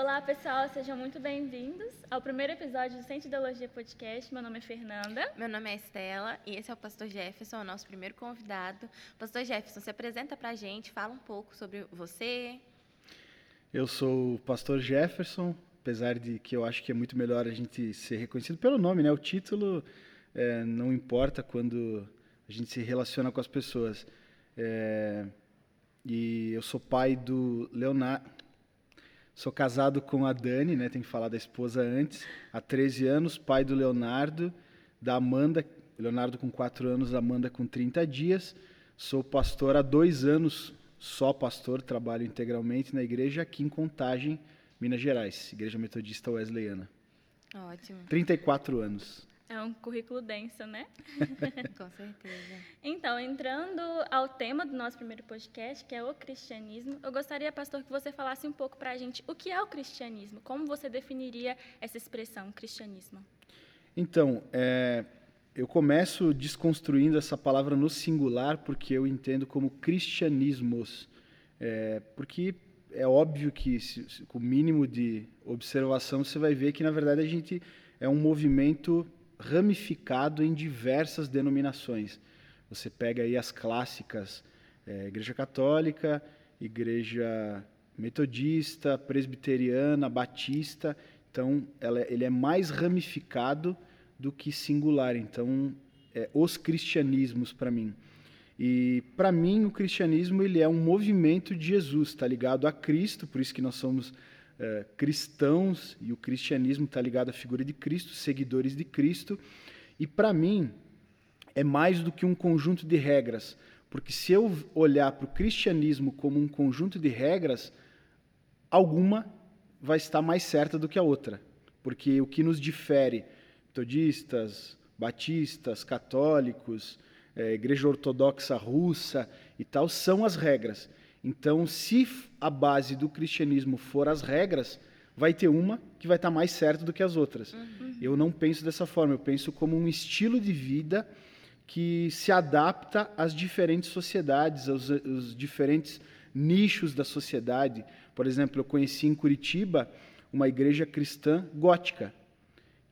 Olá, pessoal, sejam muito bem-vindos ao primeiro episódio do Centro Ideologia Podcast. Meu nome é Fernanda. Meu nome é Estela e esse é o Pastor Jefferson, o nosso primeiro convidado. Pastor Jefferson, se apresenta para a gente, fala um pouco sobre você. Eu sou o Pastor Jefferson, apesar de que eu acho que é muito melhor a gente ser reconhecido pelo nome, né? O título é, não importa quando a gente se relaciona com as pessoas. É, e eu sou pai do Leonardo. Sou casado com a Dani, né? Tem que falar da esposa antes. Há 13 anos, pai do Leonardo, da Amanda. Leonardo com 4 anos, Amanda com 30 dias. Sou pastor há dois anos, só pastor, trabalho integralmente na igreja aqui em Contagem, Minas Gerais, Igreja Metodista Wesleyana. Ótimo. 34 anos. É um currículo denso, né? Com certeza. Então, entrando ao tema do nosso primeiro podcast, que é o cristianismo, eu gostaria, pastor, que você falasse um pouco para a gente o que é o cristianismo. Como você definiria essa expressão, cristianismo? Então, é, eu começo desconstruindo essa palavra no singular, porque eu entendo como cristianismos. É, porque é óbvio que, se, se, com o mínimo de observação, você vai ver que, na verdade, a gente é um movimento ramificado em diversas denominações. Você pega aí as clássicas é, Igreja Católica, Igreja Metodista, Presbiteriana, Batista. Então, ela, ele é mais ramificado do que singular. Então, é, os cristianismos para mim. E para mim o cristianismo ele é um movimento de Jesus, está ligado a Cristo, por isso que nós somos é, cristãos e o cristianismo está ligado à figura de Cristo, seguidores de Cristo. E para mim é mais do que um conjunto de regras, porque se eu olhar para o cristianismo como um conjunto de regras, alguma vai estar mais certa do que a outra, porque o que nos difere, metodistas, batistas, católicos, é, igreja ortodoxa russa e tal, são as regras. Então, se a base do cristianismo for as regras, vai ter uma que vai estar mais certa do que as outras. Uhum. Eu não penso dessa forma, eu penso como um estilo de vida que se adapta às diferentes sociedades, aos, aos diferentes nichos da sociedade. Por exemplo, eu conheci em Curitiba uma igreja cristã gótica,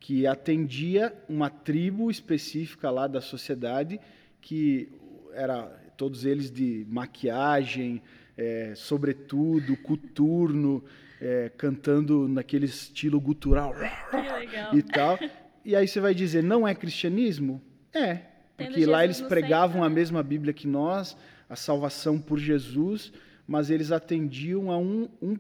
que atendia uma tribo específica lá da sociedade, que era todos eles de maquiagem, é, sobretudo, coturno, é, cantando naquele estilo gutural e tal. E aí você vai dizer, não é cristianismo? É, porque lá eles pregavam a né? mesma Bíblia que nós, a salvação por Jesus, mas eles atendiam a um, um,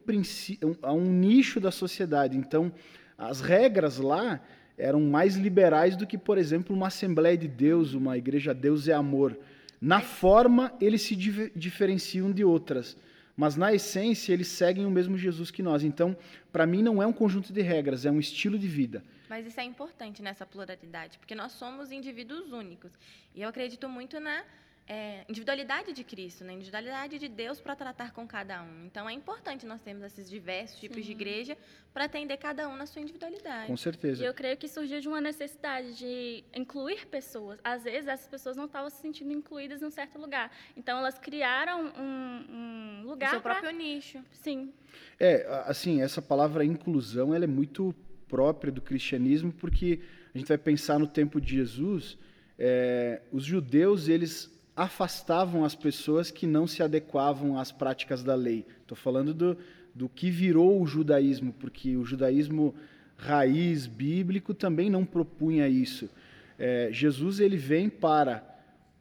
a um nicho da sociedade. Então, as regras lá eram mais liberais do que, por exemplo, uma Assembleia de Deus, uma Igreja Deus é Amor. Na forma, eles se diferenciam de outras, mas na essência, eles seguem o mesmo Jesus que nós. Então, para mim, não é um conjunto de regras, é um estilo de vida. Mas isso é importante nessa pluralidade, porque nós somos indivíduos únicos. E eu acredito muito na é, individualidade de Cristo, né? individualidade de Deus para tratar com cada um. Então é importante nós termos esses diversos tipos Sim. de igreja para atender cada um na sua individualidade. Com certeza. E eu creio que surgiu de uma necessidade de incluir pessoas. Às vezes essas pessoas não estavam se sentindo incluídas em um certo lugar. Então elas criaram um, um lugar. O seu pra... próprio nicho. Sim. É, assim, essa palavra inclusão ela é muito própria do cristianismo, porque a gente vai pensar no tempo de Jesus, é, os judeus eles afastavam as pessoas que não se adequavam às práticas da lei. Estou falando do, do que virou o judaísmo, porque o judaísmo raiz bíblico também não propunha isso. É, Jesus ele vem para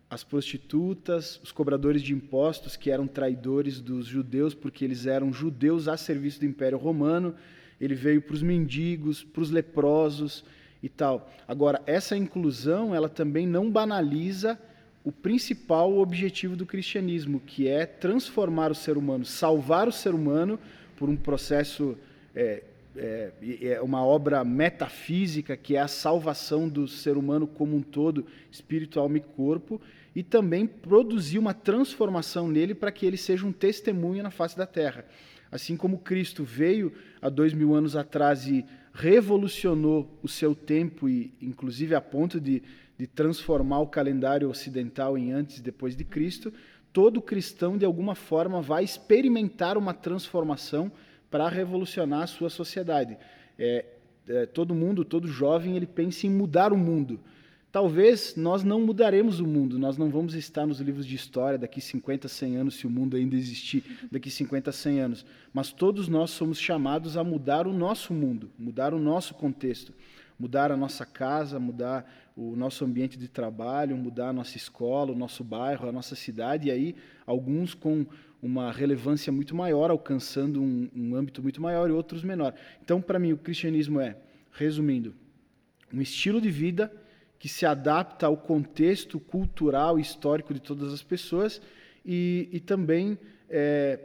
as prostitutas, os cobradores de impostos, que eram traidores dos judeus, porque eles eram judeus a serviço do Império Romano. Ele veio para os mendigos, para os leprosos e tal. Agora, essa inclusão, ela também não banaliza o principal objetivo do cristianismo, que é transformar o ser humano, salvar o ser humano por um processo, é, é, é, uma obra metafísica, que é a salvação do ser humano como um todo, espírito, alma e corpo, e também produzir uma transformação nele para que ele seja um testemunho na face da terra. Assim como Cristo veio há dois mil anos atrás e revolucionou o seu tempo, e inclusive a ponto de de transformar o calendário ocidental em antes e depois de Cristo, todo cristão, de alguma forma, vai experimentar uma transformação para revolucionar a sua sociedade. É, é, todo mundo, todo jovem, ele pensa em mudar o mundo. Talvez nós não mudaremos o mundo, nós não vamos estar nos livros de história daqui 50, 100 anos, se o mundo ainda existir daqui 50, 100 anos. Mas todos nós somos chamados a mudar o nosso mundo, mudar o nosso contexto, mudar a nossa casa, mudar o nosso ambiente de trabalho, mudar a nossa escola, o nosso bairro, a nossa cidade, e aí alguns com uma relevância muito maior, alcançando um, um âmbito muito maior e outros menor. Então, para mim, o cristianismo é, resumindo, um estilo de vida que se adapta ao contexto cultural e histórico de todas as pessoas e, e também é,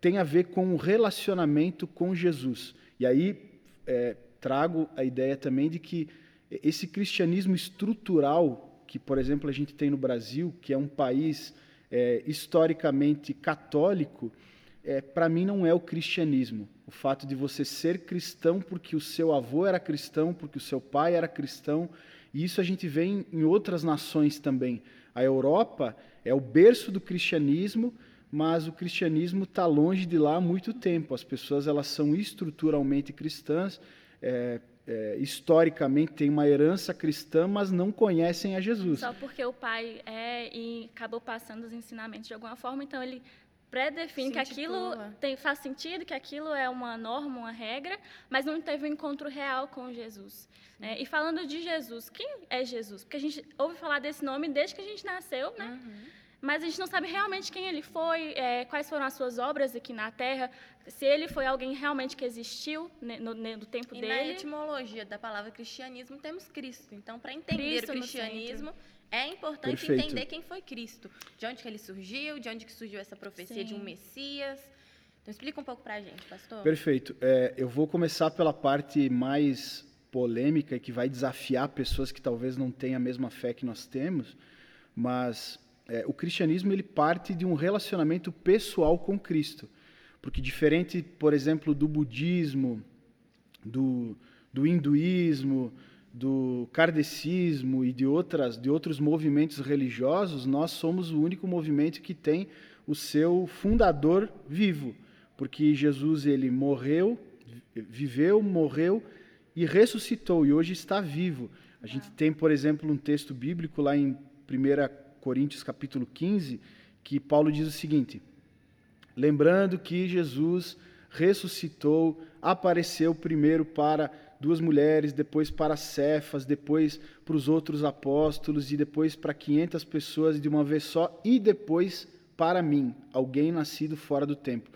tem a ver com o relacionamento com Jesus. E aí é, trago a ideia também de que esse cristianismo estrutural que, por exemplo, a gente tem no Brasil, que é um país é, historicamente católico, é, para mim não é o cristianismo. O fato de você ser cristão porque o seu avô era cristão, porque o seu pai era cristão, e isso a gente vê em, em outras nações também. A Europa é o berço do cristianismo, mas o cristianismo está longe de lá há muito tempo. As pessoas elas são estruturalmente cristãs, é, é, historicamente têm uma herança cristã, mas não conhecem a Jesus. Só porque o pai é e acabou passando os ensinamentos de alguma forma, então ele pré-define que aquilo tem, faz sentido, que aquilo é uma norma, uma regra, mas não teve um encontro real com Jesus. É, e falando de Jesus, quem é Jesus? Porque a gente ouve falar desse nome desde que a gente nasceu, né? Uhum. Mas a gente não sabe realmente quem ele foi, é, quais foram as suas obras aqui na Terra, se ele foi alguém realmente que existiu né, no, no, tempo e dele. Na etimologia da palavra cristianismo temos Cristo. Então, para entender Cristo o cristianismo, é importante Perfeito. entender quem foi Cristo, de onde que ele surgiu, de onde que surgiu essa profecia Sim. de um Messias. Então explica um pouco para a gente, pastor. Perfeito. É, eu vou começar pela parte mais polêmica e que vai desafiar pessoas que talvez não tenham a mesma fé que nós temos, mas é, o cristianismo ele parte de um relacionamento pessoal com Cristo, porque diferente, por exemplo, do budismo, do, do hinduísmo, do kardecismo e de, outras, de outros movimentos religiosos, nós somos o único movimento que tem o seu fundador vivo, porque Jesus ele morreu, viveu, morreu e ressuscitou e hoje está vivo. A gente tem, por exemplo, um texto bíblico lá em 1 Coríntios capítulo 15, que Paulo diz o seguinte: Lembrando que Jesus ressuscitou, apareceu primeiro para duas mulheres, depois para Cefas, depois para os outros apóstolos e depois para 500 pessoas de uma vez só e depois para mim, alguém nascido fora do tempo.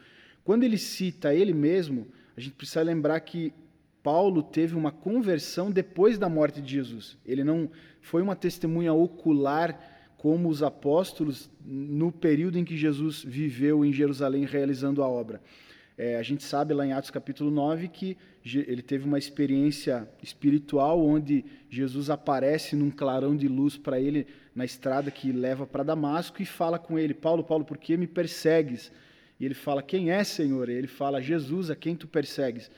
Quando ele cita ele mesmo, a gente precisa lembrar que Paulo teve uma conversão depois da morte de Jesus. Ele não foi uma testemunha ocular como os apóstolos no período em que Jesus viveu em Jerusalém realizando a obra. É, a gente sabe lá em Atos capítulo 9 que ele teve uma experiência espiritual onde Jesus aparece num clarão de luz para ele na estrada que leva para Damasco e fala com ele: Paulo, Paulo, por que me persegues? E ele fala: Quem é, Senhor? E ele fala: Jesus, a quem tu persegues?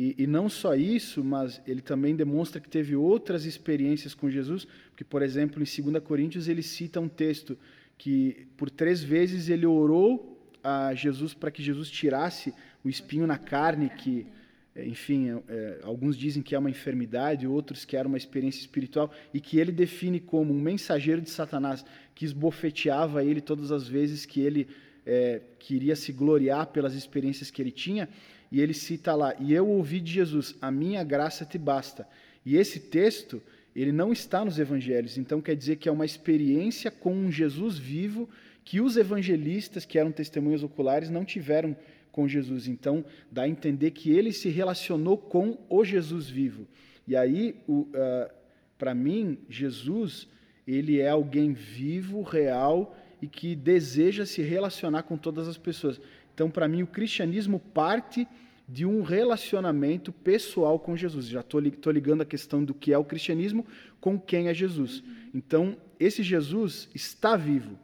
E, e, não só isso, mas ele também demonstra que teve outras experiências com Jesus, porque, por exemplo, em 2 Coríntios ele cita um texto que por três vezes ele orou a Jesus para que Jesus tirasse o espinho na carne, que, é, enfim, é, é, alguns dizem que é uma enfermidade, outros que era uma experiência espiritual, e que ele define como um mensageiro de Satanás que esbofeteava ele todas as vezes que ele é, queria se gloriar pelas experiências que ele tinha. E ele cita lá: E eu ouvi de Jesus, a minha graça te basta. E esse texto, ele não está nos evangelhos, então quer dizer que é uma experiência com um Jesus vivo que os evangelistas, que eram testemunhas oculares, não tiveram com Jesus. Então, dá a entender que ele se relacionou com o Jesus vivo. E aí, uh, para mim, Jesus, ele é alguém vivo, real e que deseja se relacionar com todas as pessoas. Então, para mim, o cristianismo parte de um relacionamento pessoal com Jesus. Já estou ligando a questão do que é o cristianismo com quem é Jesus. Então, esse Jesus está vivo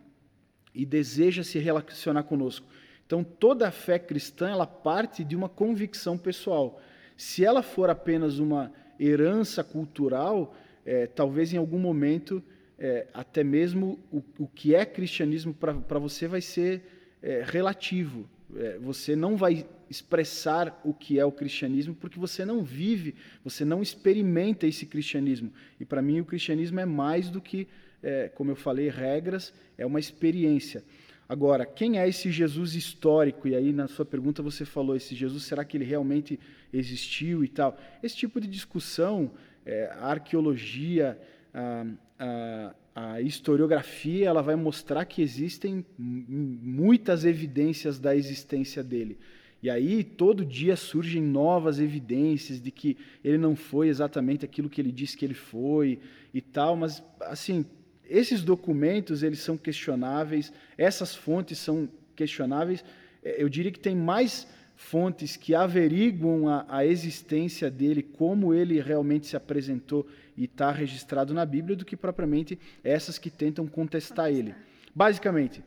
e deseja se relacionar conosco. Então, toda a fé cristã ela parte de uma convicção pessoal. Se ela for apenas uma herança cultural, é, talvez em algum momento é, até mesmo o, o, que é cristianismo para você vai ser é, relativo. É, você não vai expressar o que é o cristianismo porque você não vive, você não experimenta esse cristianismo. E para mim o cristianismo é mais do que, é, como eu falei, regras, é uma experiência. Agora, quem é esse Jesus histórico? E aí na sua pergunta você falou esse Jesus, será que ele realmente existiu e tal? Esse tipo de discussão, é, a arqueologia, a, a a historiografia ela vai mostrar que existem muitas evidências da existência dele. E aí todo dia surgem novas evidências de que ele não foi exatamente aquilo que ele disse que ele foi e tal, mas assim, esses documentos eles são questionáveis, essas fontes são questionáveis. É, eu diria que tem mais fontes que averiguam a, a existência dele, como ele realmente se apresentou e está registrado na Bíblia do que propriamente essas que tentam contestar ele. Basicamente,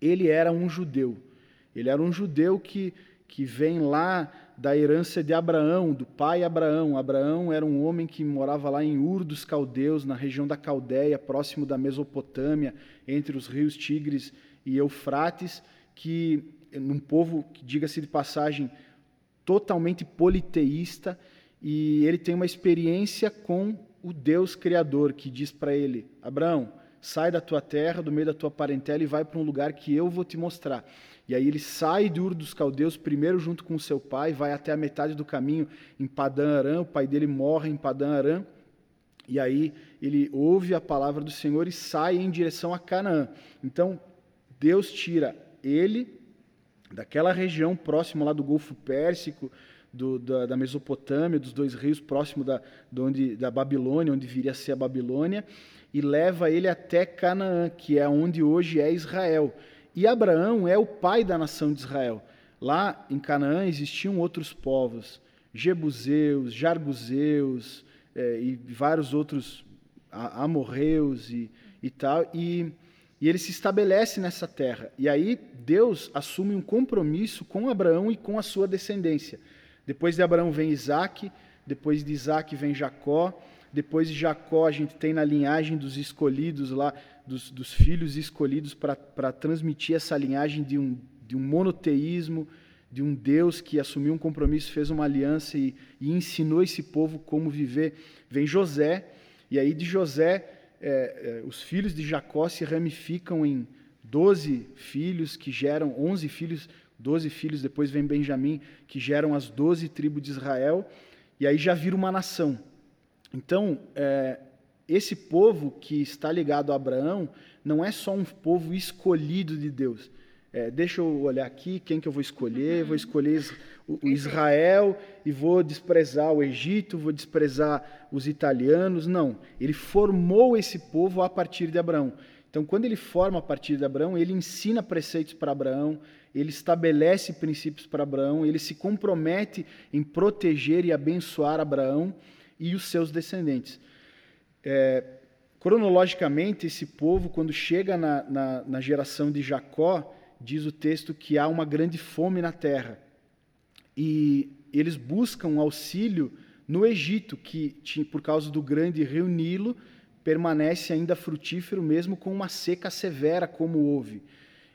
ele era um judeu. Ele era um judeu que, que vem lá da herança de Abraão, do pai Abraão. Abraão era um homem que morava lá em Ur dos Caldeus, na região da Caldeia, próximo da Mesopotâmia, entre os rios Tigres e Eufrates, que num povo, diga-se de passagem, totalmente politeísta, e ele tem uma experiência com o Deus Criador, que diz para ele: Abraão, sai da tua terra, do meio da tua parentela e vai para um lugar que eu vou te mostrar. E aí ele sai de Ur dos Caldeus, primeiro junto com seu pai, vai até a metade do caminho em Padã Arã, o pai dele morre em Padã Arã, e aí ele ouve a palavra do Senhor e sai em direção a Canaã. Então, Deus tira ele daquela região próximo lá do Golfo Pérsico, do, da, da, Mesopotâmia, dos dois rios, próximo da, onde, da Babilônia, onde viria a ser a Babilônia, e leva ele até Canaã, que é onde hoje é Israel. E Abraão é o pai da nação de Israel. Lá em Canaã existiam outros povos, Jebuseus, Jarguseus é, e vários outros amorreus e, e tal, e, e ele se estabelece nessa terra. E aí Deus assume um compromisso com Abraão e com a sua descendência. Depois de Abraão vem Isaac, depois de Isaac vem Jacó, depois de Jacó a gente tem na linhagem dos escolhidos lá, dos, dos filhos escolhidos para transmitir essa linhagem de um, de um monoteísmo, de um Deus que assumiu um compromisso, fez uma aliança e, e ensinou esse povo como viver. Vem José, e aí de José, é, é, os filhos de Jacó se ramificam em doze filhos que geram onze filhos doze filhos, depois vem Benjamim, que geram as doze tribos de Israel, e aí já vira uma nação. Então, é, esse povo que está ligado a Abraão não é só um povo escolhido de Deus. É, deixa eu olhar aqui quem que eu vou escolher. Vou escolher o, o Israel e vou desprezar o Egito, vou desprezar os italianos. Não, ele formou esse povo a partir de Abraão. Então, quando ele forma a partir de Abraão, ele ensina preceitos para Abraão, ele estabelece princípios para Abraão, ele se compromete em proteger e abençoar Abraão e os seus descendentes. É, cronologicamente, esse povo, quando chega na, na, na geração de Jacó, diz o texto que há uma grande fome na terra. E eles buscam auxílio no Egito, que, por causa do grande rio Nilo, permanece ainda frutífero, mesmo com uma seca severa, como houve.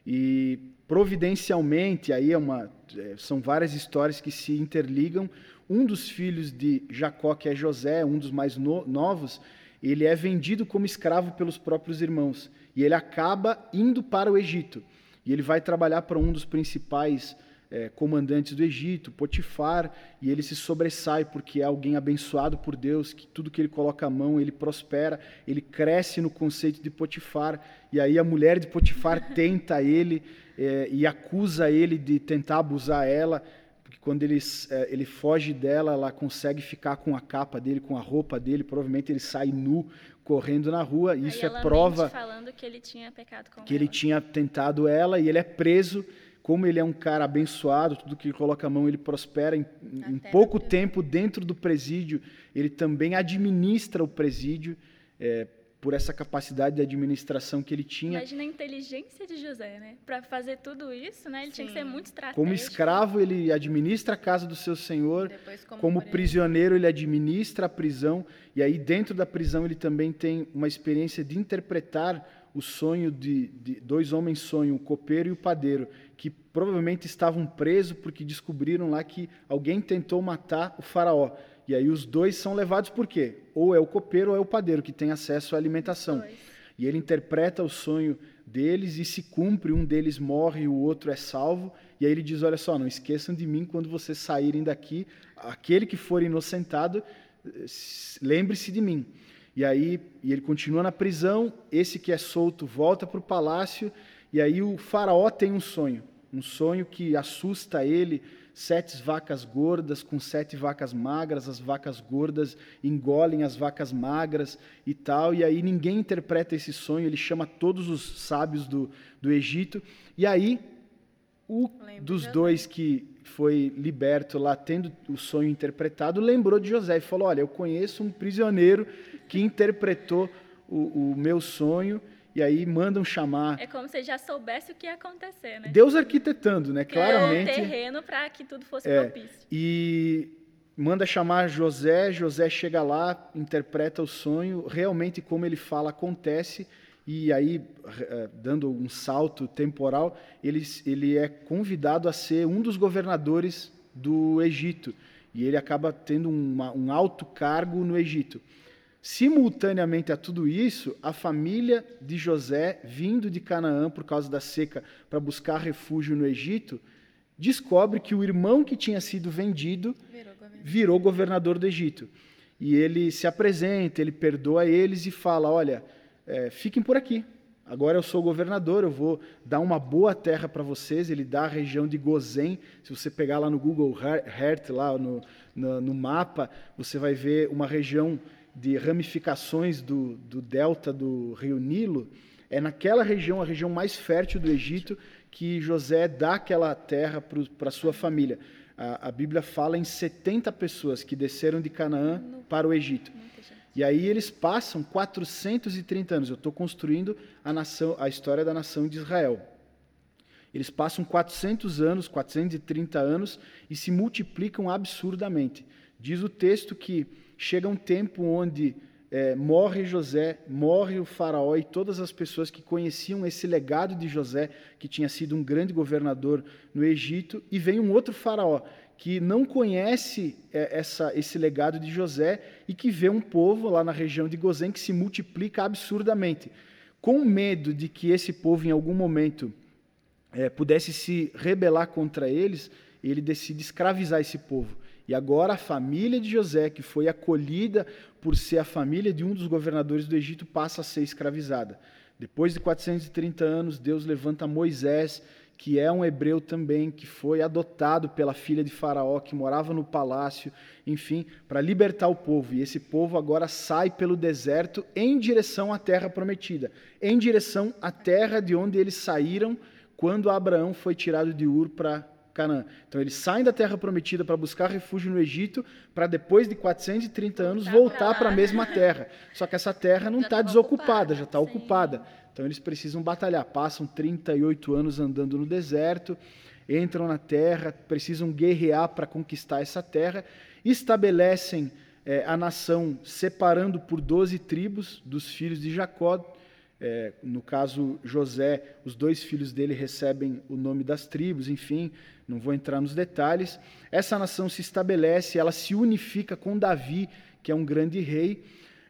E providencialmente, aí é uma, é, são várias histórias que se interligam. Um dos filhos de Jacó, que é José, um dos mais no, novos, ele é vendido como escravo pelos próprios irmãos. E ele acaba indo para o Egito. E ele vai trabalhar para um dos principais é, comandantes do Egito, Potifar, e ele se sobressai porque é alguém abençoado por Deus, que tudo que ele coloca a mão ele prospera, ele cresce no conceito de Potifar, e aí a mulher de Potifar tenta ele é, e acusa ele de tentar abusar ela, porque quando ele, é, ele foge dela, ela consegue ficar com a capa dele, com a roupa dele, provavelmente ele sai nu correndo na rua, e isso é prova falando que ele tinha pecado com que ela. ele tinha tentado ela e ele é preso como ele é um cara abençoado, tudo que ele coloca a mão ele prospera. Em, em pouco tempo, dentro do presídio, ele também administra o presídio é, por essa capacidade de administração que ele tinha. Imagina a inteligência de José, né? Para fazer tudo isso, né? Ele Sim. tinha que ser muito estratégico. Como escravo, ele administra a casa do seu senhor. como, como prisioneiro, ele administra a prisão. E aí, dentro da prisão, ele também tem uma experiência de interpretar o sonho de, de, dois homens sonham, o copeiro e o padeiro, que provavelmente estavam presos porque descobriram lá que alguém tentou matar o faraó. E aí os dois são levados por quê? Ou é o copeiro ou é o padeiro que tem acesso à alimentação. E ele interpreta o sonho deles e se cumpre, um deles morre e o outro é salvo. E aí ele diz: Olha só, não esqueçam de mim quando vocês saírem daqui. Aquele que for inocentado, eh, lembre-se de mim. E aí e ele continua na prisão, esse que é solto volta para o palácio, e aí o faraó tem um sonho, um sonho que assusta ele, sete vacas gordas com sete vacas magras, as vacas gordas engolem as vacas magras e tal, e aí ninguém interpreta esse sonho, ele chama todos os sábios do, do Egito, e aí o dos dois que foi liberto lá, tendo o sonho interpretado, lembrou de José e falou: Olha, eu conheço um prisioneiro que interpretou o, o meu sonho e aí mandam chamar. É como se já soubesse o que ia acontecer, né? Deus arquitetando, né? Claramente. Criou o terreno para que tudo fosse é, propício. E manda chamar José, José chega lá, interpreta o sonho, realmente como ele fala acontece, e aí, eh, dando um salto temporal, ele, ele é convidado a ser um dos governadores do Egito, e ele acaba tendo uma, um alto cargo no Egito. Simultaneamente a tudo isso, a família de José, vindo de Canaã por causa da seca para buscar refúgio no Egito, descobre que o irmão que tinha sido vendido virou governador, virou governador do Egito. E ele se apresenta, ele perdoa eles e fala: Olha, é, fiquem por aqui. Agora eu sou governador, eu vou dar uma boa terra para vocês. Ele dá a região de Gozen. Se você pegar lá no Google Earth, lá no, no, no mapa, você vai ver uma região de ramificações do, do delta do rio Nilo, é naquela região, a região mais fértil do Egito, que José dá aquela terra para sua família. A, a, Bíblia fala em 70 pessoas que desceram de Canaã para o Egito. E aí eles passam 430 anos. Eu estou construindo a, nação, a história da nação de Israel. Eles passam 400 anos, 430 anos e se multiplicam absurdamente. Diz o texto que chega um tempo onde é, morre José, morre o faraó e todas as pessoas que conheciam esse legado de José, que tinha sido um grande governador no Egito, e vem um outro faraó que não conhece é, essa, esse legado de José e que vê um povo lá na região de Gozém que se multiplica absurdamente. Com medo de que esse povo, em algum momento, é, pudesse se rebelar contra eles, ele decide escravizar esse povo. E agora a família de José, que foi acolhida por ser a família de um dos governadores do Egito, passa a ser escravizada. Depois de 430 anos, Deus levanta Moisés, que é um hebreu também, que foi adotado pela filha de Faraó, que morava no palácio, enfim, para libertar o povo. E esse povo agora sai pelo deserto em direção à terra prometida, em direção à terra de onde eles saíram quando Abraão foi tirado de Ur para Canaã. Então eles saem da terra prometida para buscar refúgio no Egito, para depois de 430 anos voltar para a mesma terra. Só que essa terra não está desocupada, já está ocupada. Então eles precisam batalhar. Passam 38 anos andando no deserto, entram na terra, precisam guerrear para conquistar essa terra, estabelecem é, a nação separando por 12 tribos dos filhos de Jacó. É, no caso, José, os dois filhos dele recebem o nome das tribos, enfim, não vou entrar nos detalhes. Essa nação se estabelece, ela se unifica com Davi, que é um grande rei,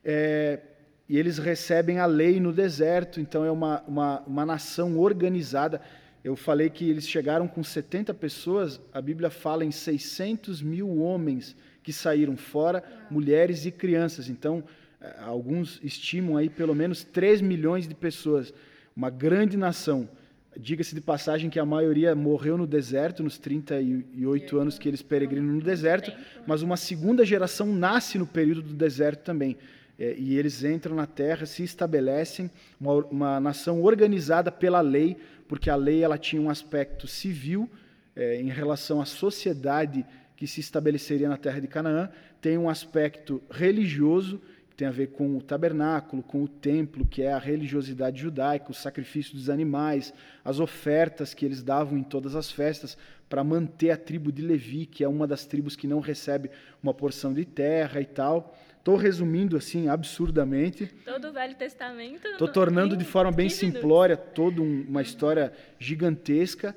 é, e eles recebem a lei no deserto, então é uma, uma, uma nação organizada. Eu falei que eles chegaram com 70 pessoas, a Bíblia fala em 600 mil homens que saíram fora, mulheres e crianças. Então, é, alguns estimam aí pelo menos 3 milhões de pessoas, uma grande nação. Diga-se de passagem que a maioria morreu no deserto, nos 38 anos que eles peregrinam no deserto, mas uma segunda geração nasce no período do deserto também. É, e eles entram na terra, se estabelecem, uma, uma, nação organizada pela lei, porque a lei ela tinha um aspecto civil é, em relação à sociedade que se estabeleceria na terra de Canaã, tem um aspecto religioso tem a ver com o tabernáculo, com o templo, que é a religiosidade judaica, o sacrifício dos animais, as ofertas que eles davam em todas as festas para manter a tribo de Levi, que é uma das tribos que não recebe uma porção de terra e tal. Estou resumindo assim absurdamente. Todo o Velho Testamento. Estou tornando de forma bem simplória toda uma história gigantesca.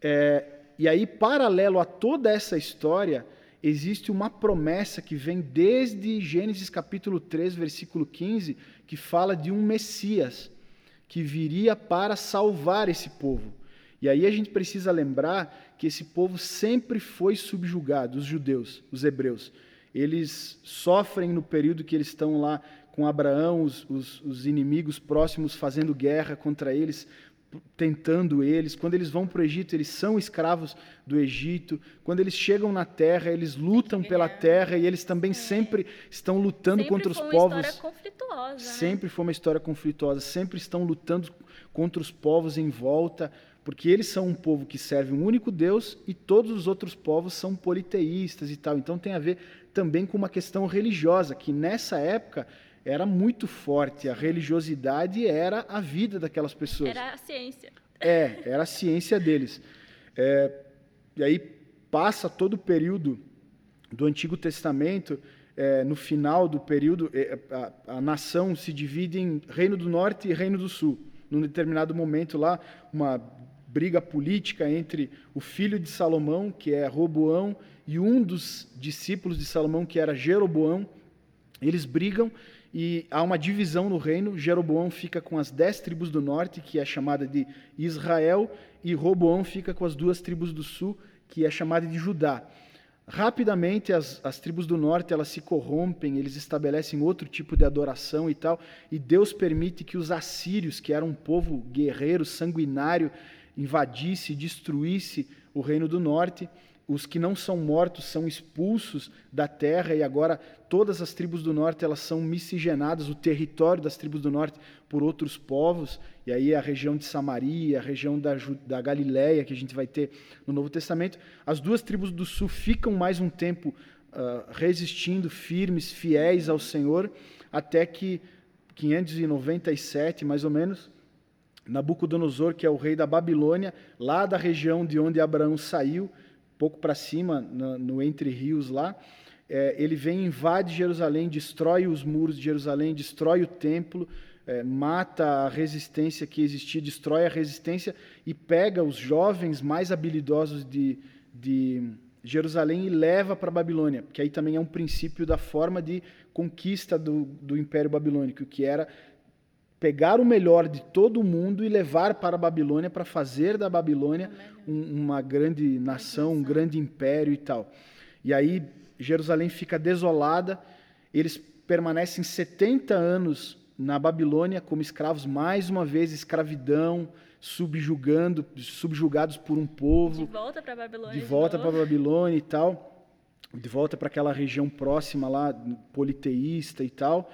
É, e aí, paralelo a toda essa história, existe uma promessa que vem desde Gênesis capítulo 3, versículo 15, que fala de um Messias que viria para salvar esse povo. E aí a gente precisa lembrar que esse povo sempre foi subjugado, os judeus, os hebreus. Eles sofrem no período que eles estão lá com Abraão, os, os, os inimigos próximos fazendo guerra contra eles, tentando eles. Quando eles vão para o Egito, eles são escravos do Egito. Quando eles chegam na terra, eles lutam pela terra e eles também é. sempre estão lutando sempre contra os povos. Sempre foi uma história conflituosa. Né? Sempre foi uma história conflituosa. Sempre estão lutando contra os povos em volta, porque eles são um povo que serve um único Deus e todos os outros povos são politeístas e tal. Então tem a ver também com uma questão religiosa, que nessa época era muito forte. A religiosidade era a vida daquelas pessoas. Era a ciência. É, era a ciência deles. É, e aí passa todo o período do Antigo Testamento, é, no final do período, é, a, a, nação se divide em Reino do Norte e Reino do Sul. Num determinado momento lá, uma briga política entre o filho de Salomão, que é Roboão, e um dos discípulos de Salomão, que era Jeroboão. Eles brigam e há uma divisão no reino. Jeroboão fica com as dez tribos do norte, que é chamada de Israel, e Roboão fica com as duas tribos do sul, que é chamada de Judá. Rapidamente as, as tribos do norte elas se corrompem, eles estabelecem outro tipo de adoração e tal, e Deus permite que os assírios, que eram um povo guerreiro, sanguinário, invadisse, destruísse o reino do norte os que não são mortos são expulsos da terra e agora todas as tribos do norte elas são miscigenadas, o território das tribos do norte por outros povos, e aí a região de Samaria, a região da, da Galileia que a gente vai ter no Novo Testamento, as duas tribos do sul ficam mais um tempo uh, resistindo, firmes, fiéis ao Senhor, até que 597, mais ou menos, Nabucodonosor, que é o rei da Babilônia, lá da região de onde Abraão saiu, pouco para cima, no, no, Entre Rios lá, é, ele vem, invade Jerusalém, destrói os muros de Jerusalém, destrói o templo, é, mata a resistência que existia, destrói a resistência e pega os jovens mais habilidosos de, de Jerusalém e leva para Babilônia, que aí também é um princípio da forma de conquista do, do Império Babilônico, que era pegar o melhor de todo mundo e levar para a Babilônia para fazer da Babilônia um, uma grande nação, um grande império e tal. E aí Jerusalém fica desolada, eles permanecem 70 anos na Babilônia como escravos, mais uma vez escravidão, subjugando, subjugados por um povo. De volta para a Babilônia. De volta para Babilônia e tal. De volta para aquela região próxima lá, politeísta e tal.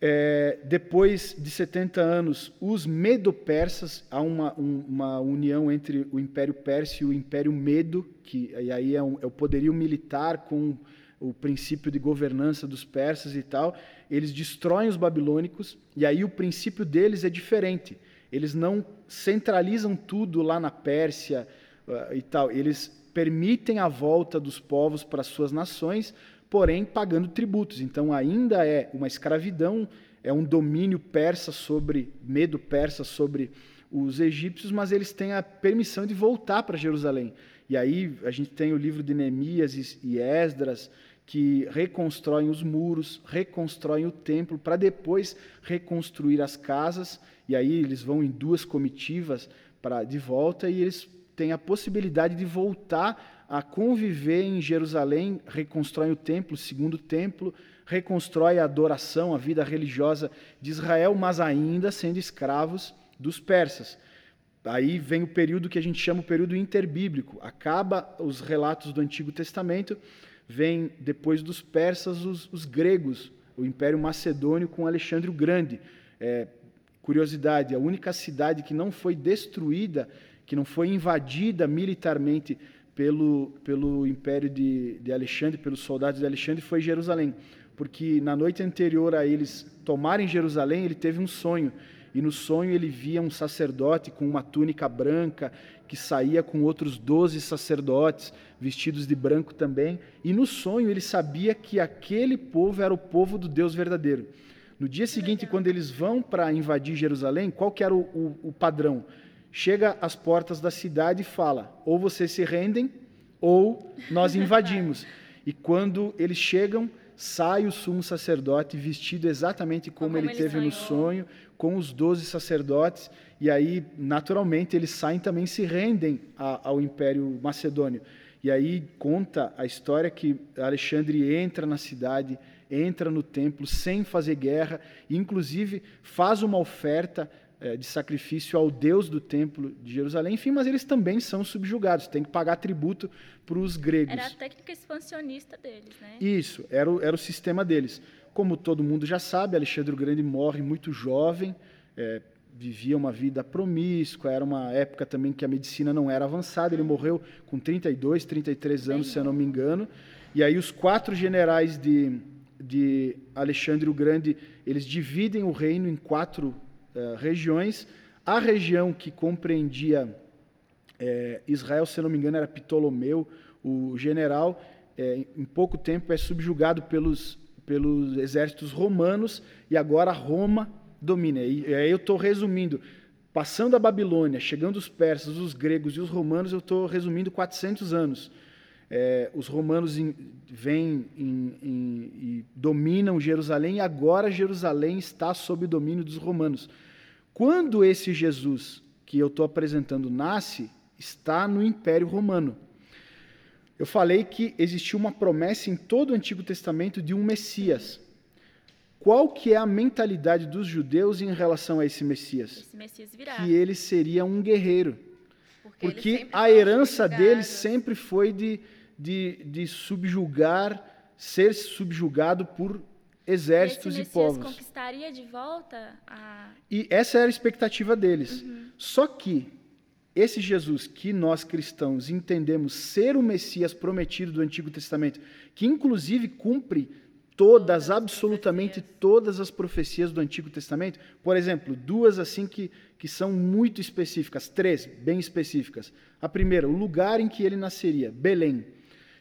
É, depois de 70 anos, os Medo-Persas, há uma, um, uma união entre o Império Pérsia e o Império Medo, que e aí é, um, é o poderio militar com o princípio de governança dos persas e tal. Eles destroem os babilônicos, e aí o princípio deles é diferente. Eles não centralizam tudo lá na Pérsia uh, e tal. Eles permitem a volta dos povos para suas nações, porém pagando tributos. Então ainda é uma escravidão, é um domínio persa sobre, medo persa sobre os egípcios, mas eles têm a permissão de voltar para Jerusalém. E aí a gente tem o livro de Neemias e Esdras, que reconstroem os muros, reconstroem o templo, para depois reconstruir as casas, e aí eles vão em duas comitivas para de volta, e eles têm a possibilidade de voltar a conviver em Jerusalém, reconstrói o templo, o segundo templo, reconstrói a adoração, a vida religiosa de Israel, mas ainda sendo escravos dos persas. Aí vem o período que a gente chama o período interbíblico. Acaba os relatos do Antigo Testamento, vem depois dos persas os, os gregos, o Império Macedônio com Alexandre o Grande. É, curiosidade, a única cidade que não foi destruída, que não foi invadida militarmente pelo, pelo império de, de Alexandre, pelos soldados de Alexandre, foi Jerusalém. Porque na noite anterior a eles tomarem Jerusalém, ele teve um sonho. e no sonho ele via um sacerdote com uma túnica branca que saía com outros doze sacerdotes vestidos de branco também, e no sonho ele sabia que aquele povo era o povo do Deus verdadeiro. No dia seguinte, quando eles vão para invadir Jerusalém, qual que era o, o, o padrão? Chega às portas da cidade e fala: ou vocês se rendem, ou nós invadimos. e quando eles chegam, sai o sumo sacerdote vestido exatamente como, como ele, ele, teve sonhou. no sonho, com os doze sacerdotes, e aí, naturalmente, eles saem também se rendem a, ao Império Macedônio. E aí conta a história que Alexandre entra na cidade, entra no templo sem fazer guerra, e inclusive faz uma oferta de sacrifício ao Deus do templo de Jerusalém. Enfim, mas eles também são subjugados, têm que pagar tributo para os gregos. Era a técnica expansionista deles, né? Isso, era o, era o sistema deles. Como todo mundo já sabe, Alexandre o Grande morre muito jovem, é, vivia uma vida promíscua, era uma época também que a medicina não era avançada, ele morreu com 32, 33 anos, Bem se eu não me engano. E aí os quatro generais de, de Alexandre o Grande, eles dividem o reino em quatro uh, regiões. A região que compreendia é, Israel, se não me engano, era Ptolomeu, o general, é, em pouco tempo é subjugado pelos pelos exércitos romanos e agora Roma domina. E aí eu estou resumindo. Passando a Babilônia, chegando os persas, os gregos e os romanos, eu estou resumindo 400 anos. É, os romanos in, vêm e dominam Jerusalém e agora Jerusalém está sob o domínio dos romanos. Quando esse Jesus que eu estou apresentando nasce, está no Império Romano. Eu falei que existia uma promessa em todo o Antigo Testamento de um Messias. Qual que é a mentalidade dos judeus em relação a esse Messias? Esse Messias virá. Que ele seria um guerreiro. Porque, Porque a herança dele sempre foi de, de, de subjugar, ser subjugado por exércitos e, esse e povos. conquistaria de volta a... E essa era a expectativa deles. Uhum. Só que esse Jesus que nós cristãos entendemos ser o Messias prometido do Antigo Testamento, que inclusive cumpre todas, todas absolutamente todas as profecias do Antigo Testamento, por exemplo, duas assim que, que são muito específicas, três bem específicas. A primeira, o lugar em que ele nasceria, Belém.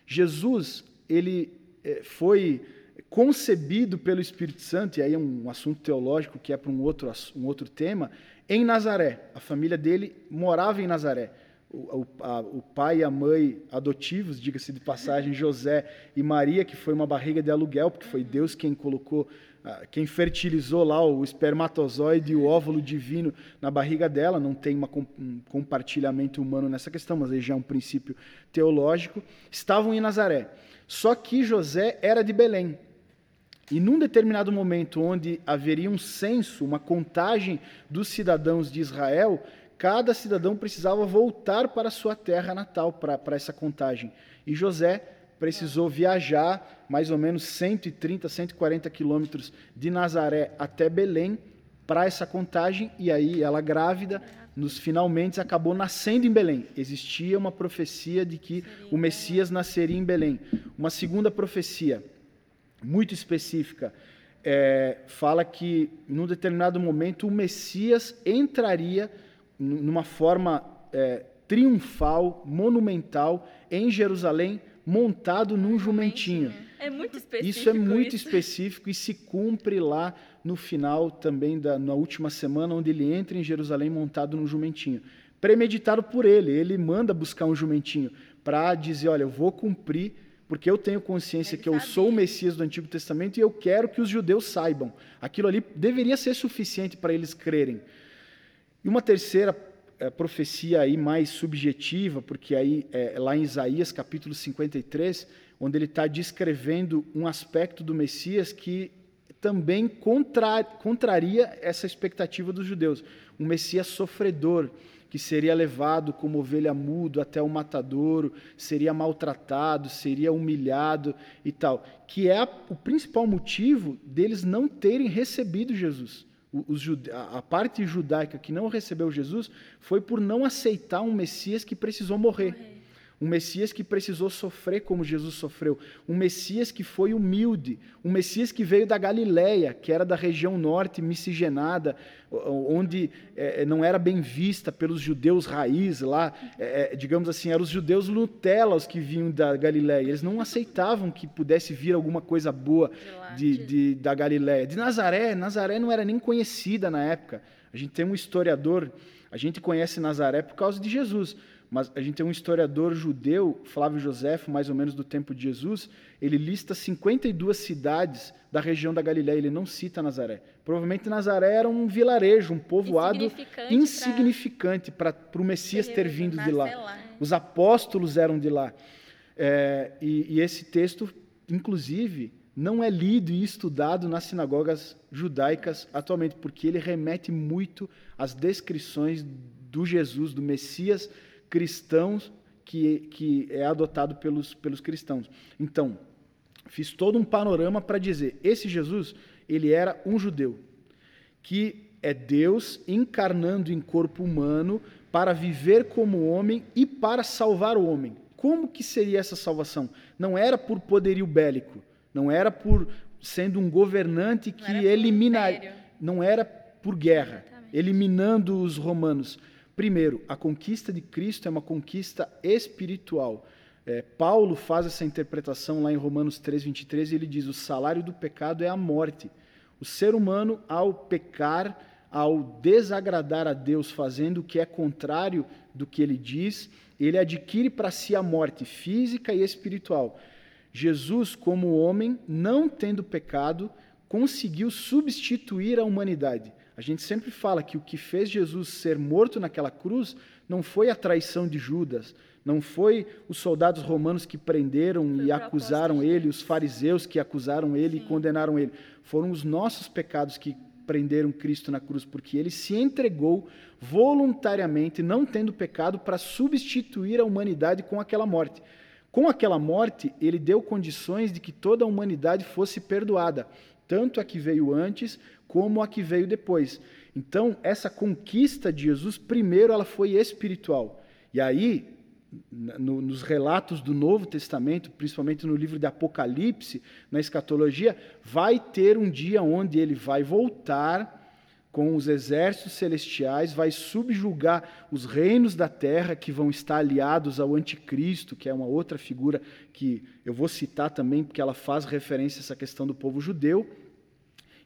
Jesus, ele eh, foi concebido pelo Espírito Santo, e aí é um assunto teológico que é para um outro, um outro tema, em Nazaré. A família dele morava em Nazaré. O, a, o pai e a mãe adotivos, diga-se de passagem, José e Maria, que foi uma barriga de aluguel, porque foi Deus quem colocou, quem fertilizou lá o espermatozoide e o óvulo divino na barriga dela. Não tem uma, um compartilhamento humano nessa questão, mas aí já é um princípio teológico. Estavam em Nazaré. Só que José era de Belém. E num determinado momento onde haveria um censo, uma contagem dos cidadãos de Israel, cada cidadão precisava voltar para a sua terra natal para, para essa contagem. E José precisou viajar mais ou menos 130, 140 quilômetros de Nazaré até Belém para essa contagem, e aí ela grávida, nos finalmente acabou nascendo em Belém. Existia uma profecia de que o Messias nasceria em Belém. Uma segunda profecia muito específica, é, fala que, num determinado momento, o Messias entraria numa forma é, triunfal, monumental, em Jerusalém, montado num jumentinho. É muito específico. Isso é muito isso. específico e se cumpre lá no final também, da, na última semana, onde ele entra em Jerusalém montado num jumentinho. Premeditado por ele, ele manda buscar um jumentinho para dizer: Olha, eu vou cumprir porque eu tenho consciência Ele que eu sabia. sou o Messias do Antigo Testamento e eu quero que os judeus saibam. Aquilo ali deveria ser suficiente para eles crerem. E uma terceira é, profecia aí mais subjetiva, porque aí é lá em Isaías capítulo 53, onde ele está descrevendo um aspecto do Messias que também contra, contraria essa expectativa dos judeus. Um Messias sofredor, que seria levado como ovelha mudo até o matadouro, seria maltratado, seria humilhado e tal, que é a, o principal motivo deles não terem recebido Jesus. Os, a parte judaica que não recebeu Jesus foi por não aceitar um Messias que precisou morrer. Um Messias que precisou sofrer como Jesus sofreu, um Messias que foi humilde, um Messias que veio da Galiléia, que era da região norte miscigenada, onde é, não era bem vista pelos judeus raiz lá, é, digamos assim, eram os judeus Nutella os que vinham da Galiléia, eles não aceitavam que pudesse vir alguma coisa boa de, de, da Galiléia. De Nazaré, Nazaré não era nem conhecida na época, a gente tem um historiador, a gente conhece Nazaré por causa de Jesus, mas a gente tem um historiador judeu, Flávio Josefo, mais ou menos do tempo de Jesus, ele lista 52 cidades da região da Galiléia, ele não cita Nazaré. Provavelmente Nazaré era um vilarejo, um povoado insignificante, para o Messias ter vindo de lá. lá. Os apóstolos eram de lá. É, e, e esse texto, inclusive, não é lido e estudado nas sinagogas judaicas atualmente, porque ele remete muito às descrições do Jesus, do Messias cristãos que, que é adotado pelos, pelos cristãos. Então, fiz todo um panorama para dizer: esse Jesus, ele era um judeu, que é Deus encarnando em corpo humano para viver como homem e para salvar o homem. Como que seria essa salvação? Não era por poderio bélico, não era por sendo um governante que eliminaria, não era por guerra, eliminando os romanos Primeiro, a conquista de Cristo é uma conquista espiritual. É, Paulo faz essa interpretação lá em Romanos 3, 23, e ele diz: o salário do pecado é a morte. O ser humano, ao pecar, ao desagradar a Deus, fazendo o que é contrário do que ele diz, ele adquire para si a morte física e espiritual. Jesus, como homem, não tendo pecado, conseguiu substituir a humanidade. A gente sempre fala que o que fez Jesus ser morto naquela cruz não foi a traição de Judas, não foi os soldados romanos que prenderam foi e acusaram ele, os fariseus que acusaram ele Sim. e condenaram ele. Foram os nossos pecados que prenderam Cristo na cruz, porque ele se entregou voluntariamente, não tendo pecado, para substituir a humanidade com aquela morte. Com aquela morte, ele deu condições de que toda a humanidade fosse perdoada, tanto a que veio antes como a que veio depois. Então, essa conquista de Jesus, primeiro, ela foi espiritual. E aí, no, nos relatos do Novo Testamento, principalmente no livro de Apocalipse, na escatologia, vai ter um dia onde ele vai voltar com os exércitos celestiais, vai subjugar os reinos da terra que vão estar aliados ao anticristo, que é uma outra figura que eu vou citar também, porque ela faz referência a essa questão do povo judeu.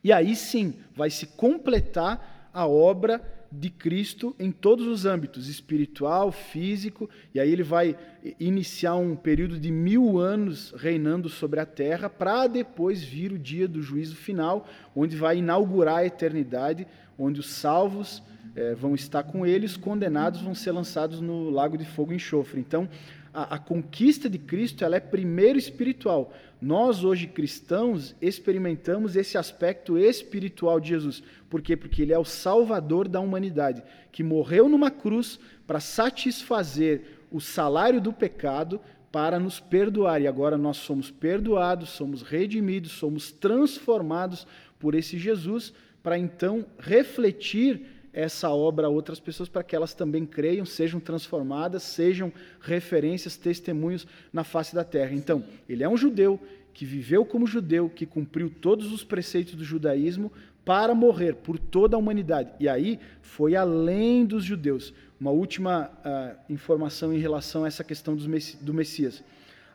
E aí sim vai se completar a obra de Cristo em todos os âmbitos, espiritual, físico, e aí ele vai iniciar um período de mil anos reinando sobre a terra, para depois vir o dia do juízo final, onde vai inaugurar a eternidade, onde os salvos é, vão estar com ele, os condenados vão ser lançados no lago de fogo e enxofre. Então, a, a conquista de Cristo ela é primeiro espiritual. Nós, hoje cristãos, experimentamos esse aspecto espiritual de Jesus. Por quê? Porque ele é o salvador da humanidade, que morreu numa cruz para satisfazer o salário do pecado, para nos perdoar. E agora nós somos perdoados, somos redimidos, somos transformados por esse Jesus, para então refletir essa obra a outras pessoas para que elas também creiam, sejam transformadas, sejam referências, testemunhos na face da terra. Então, ele é um judeu que viveu como judeu, que cumpriu todos os preceitos do judaísmo para morrer por toda a humanidade. E aí foi além dos judeus. Uma última uh, informação em relação a essa questão do Messias.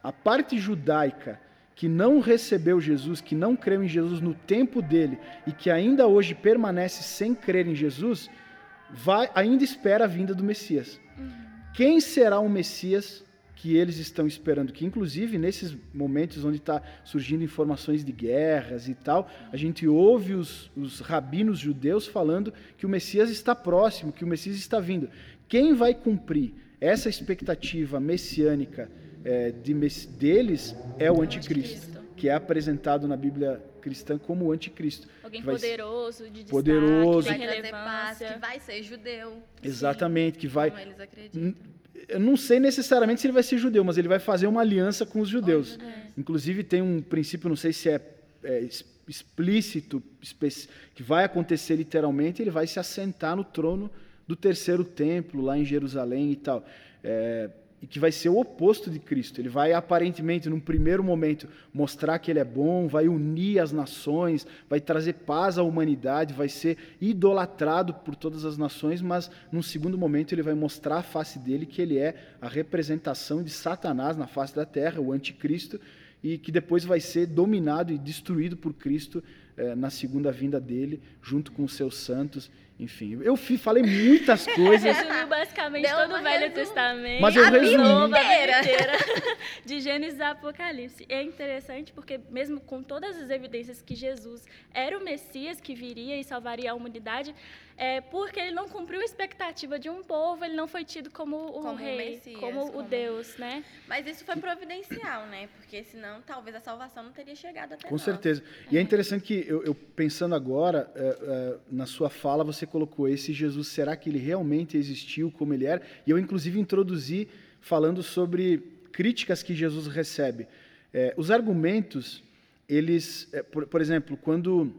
A parte judaica que não recebeu Jesus, que não creu em Jesus no tempo dele e que ainda hoje permanece sem crer em Jesus, vai, ainda espera a vinda do Messias. Quem será o Messias que eles estão esperando? Que, inclusive, nesses momentos onde está surgindo informações de guerras e tal, a gente ouve os, os rabinos judeus falando que o Messias está próximo, que o Messias está vindo. Quem vai cumprir essa expectativa messiânica? É, de, deles é o anticristo, que é apresentado na Bíblia cristã como o anticristo. Alguém poderoso, de destaque, poderoso, que vai relevância. que vai ser judeu. Exatamente, que vai... Eu não sei necessariamente se ele vai ser judeu, mas ele vai fazer uma aliança com os judeus. Inclusive tem um princípio, não sei se é, é explícito, que vai acontecer literalmente, ele vai se assentar no trono do terceiro templo lá em Jerusalém e tal. É, e que vai ser o oposto de Cristo. Ele vai aparentemente, num primeiro momento, mostrar que ele é bom, vai unir as nações, vai trazer paz à humanidade, vai ser idolatrado por todas as nações, mas num segundo momento ele vai mostrar a face dele que ele é a representação de Satanás na face da terra, o anticristo, e que depois vai ser dominado e destruído por Cristo eh, na segunda vinda dele, junto com os seus santos enfim, eu falei muitas coisas. Resumiu basicamente Deu todo o Velho resumo. Testamento. Mas eu a resumi. Inteira. inteira. De Gênesis a Apocalipse. É interessante porque, mesmo com todas as evidências que Jesus era o Messias que viria e salvaria a humanidade, é, porque ele não cumpriu a expectativa de um povo, ele não foi tido como o como rei, Messias, como, como, o Deus, né? Mas isso foi providencial, né? Porque senão talvez a salvação não teria chegado até Com nós. certeza. E é, é interessante que eu, eu pensando agora é, é, na sua fala, você colocou esse Jesus, será que ele realmente existiu como ele era? E eu inclusive introduzi falando sobre críticas que Jesus recebe. É, os argumentos, eles, é, por, por exemplo, quando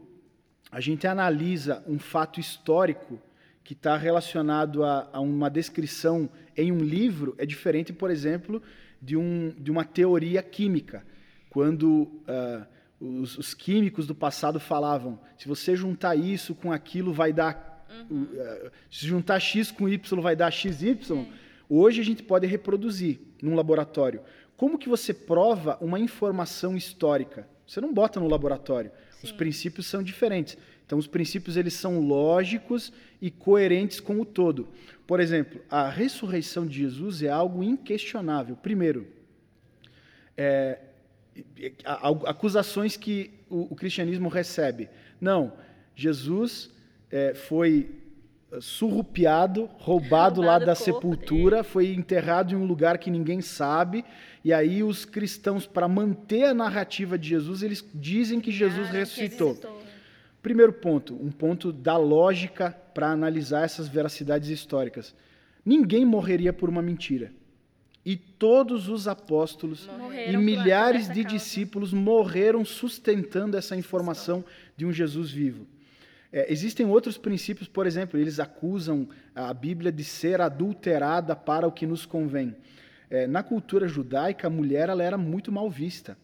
a gente analisa um fato histórico que está relacionado a, a, uma descrição em um livro, é diferente, por exemplo, de, um, de uma teoria química. Quando uh, os, os, químicos do passado falavam: se você juntar isso com aquilo, vai dar. Uhum. Uh, se juntar X com Y, vai dar XY. Uhum. Hoje a gente pode reproduzir num laboratório. Como que você prova uma informação histórica? Você não bota no laboratório. Os princípios são diferentes. Então, os princípios eles são lógicos e coerentes com o todo. Por exemplo, a ressurreição de Jesus é algo inquestionável. Primeiro, é, acusações que o, o, cristianismo recebe. Não, Jesus é, foi surrupiado, roubado, roubado lá da sepultura, dele. foi enterrado em um lugar que ninguém sabe, e aí os cristãos, para manter a narrativa de Jesus, eles dizem que Jesus ah, ressuscitou. Que Primeiro ponto, um ponto da lógica para analisar essas veracidades históricas. Ninguém morreria por uma mentira. E todos os apóstolos morreram e milhares de discípulos morreram sustentando essa informação de um Jesus vivo. É, existem outros princípios, por exemplo, eles acusam a Bíblia de ser adulterada para o que nos convém. É, na cultura judaica, a mulher ela era muito mal vista.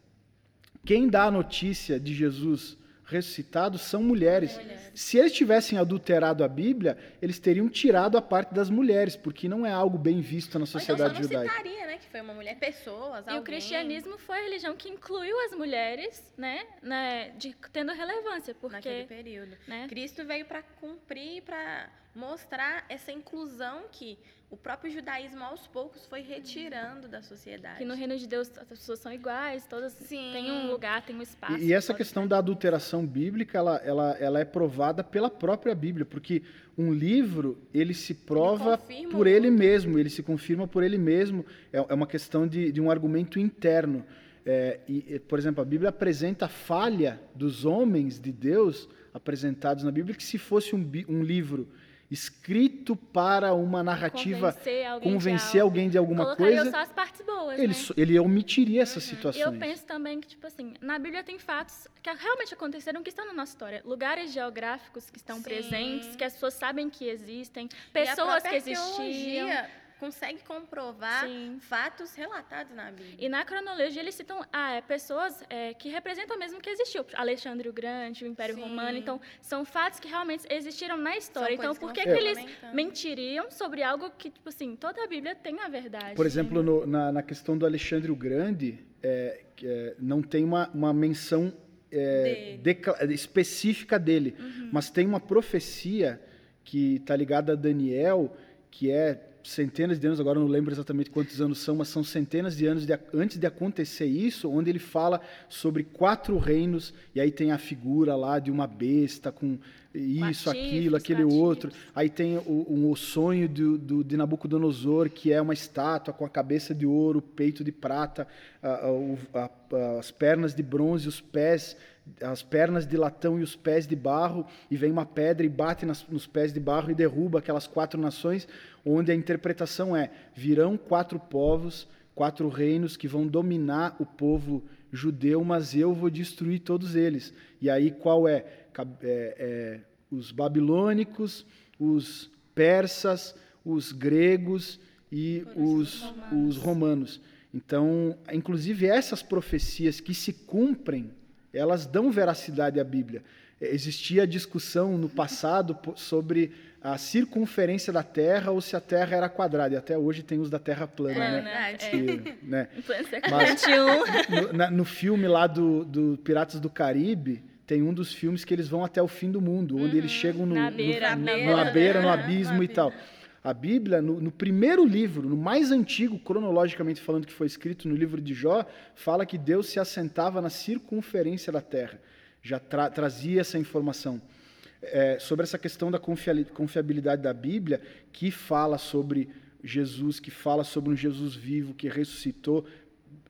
Quem dá a notícia de Jesus ressuscitados são mulheres. mulheres. Se eles tivessem adulterado a Bíblia, eles teriam tirado a parte das mulheres, porque não é algo bem visto na sociedade então só não judaica. Citaria, né, que foi uma mulher, pessoas, E alguém. o cristianismo foi a religião que incluiu as mulheres, né, né de, tendo relevância, porque naquele período. Né? Cristo veio para cumprir, para mostrar essa inclusão que o próprio judaísmo aos poucos foi retirando da sociedade. Que no reino de Deus as pessoas são iguais, todas Sim. têm um lugar, têm um espaço. E, e essa questão ter. da adulteração bíblica, ela, ela, ela é provada pela própria Bíblia, porque um livro, ele se prova ele por ele mesmo, ele se confirma por ele mesmo, é, é uma questão de, de um argumento interno. É, e, por exemplo, a Bíblia apresenta a falha dos homens de Deus apresentados na Bíblia, que se fosse um, um livro escrito para uma narrativa convencer alguém, convencer de, alguém de alguma coisa. só as partes boas, ele, né? ele omitiria essas uhum. situações. Eu penso também que, tipo assim, na Bíblia tem fatos que realmente aconteceram que estão na nossa história. Lugares geográficos que estão Sim. presentes, que as pessoas sabem que existem, pessoas que existiam consegue comprovar Sim. fatos relatados na Bíblia. E na cronologia eles citam ah, é, pessoas é, que representam mesmo que existiu. Alexandre o Grande, o Império Sim. Romano. Então, são fatos que realmente existiram na história. São então, por que, que, eles mentiriam sobre algo que, tipo assim, toda a Bíblia tem a verdade? Por exemplo, no, na, na, questão do Alexandre o Grande, é, é, não tem uma, uma menção é, de. específica dele, uhum. mas tem uma profecia que está ligada a Daniel, que é centenas de anos, agora não lembro exatamente quantos anos são, mas são centenas de anos de, antes de acontecer isso, onde ele fala sobre quatro reinos, e aí tem a figura lá de uma besta com isso, aquilo, aquele outro. Aí tem o, o sonho do, do, de Nabucodonosor, que é uma estátua com a cabeça de ouro, peito de prata, a, a, a, as pernas de bronze, os pés as pernas de latão e os pés de barro, e vem uma pedra e bate nas, nos pés de barro e derruba aquelas quatro nações, onde a interpretação é: virão quatro povos, quatro reinos que vão dominar o povo judeu, mas eu vou destruir todos eles. E aí qual é? é, é os babilônicos, os persas, os gregos e os, romanos. os romanos. Então, inclusive essas profecias que se cumprem, elas dão veracidade à Bíblia. Existia discussão no passado sobre a circunferência da Terra ou se a Terra era quadrada. E até hoje tem os da Terra plana, é, né? É. Que, né? Mas, no, na, no filme lá do, do Piratas do Caribe, tem um dos filmes que eles vão até o fim do mundo, onde uhum, eles chegam no, na beira, no, na beira, beira no abismo e tal. A Bíblia, no, no, primeiro livro, no mais antigo, cronologicamente falando, que foi escrito no livro de Jó, fala que Deus se assentava na circunferência da terra. Já tra trazia essa informação. É, sobre essa questão da confiabilidade da Bíblia, que fala sobre Jesus, que fala sobre um Jesus vivo que ressuscitou.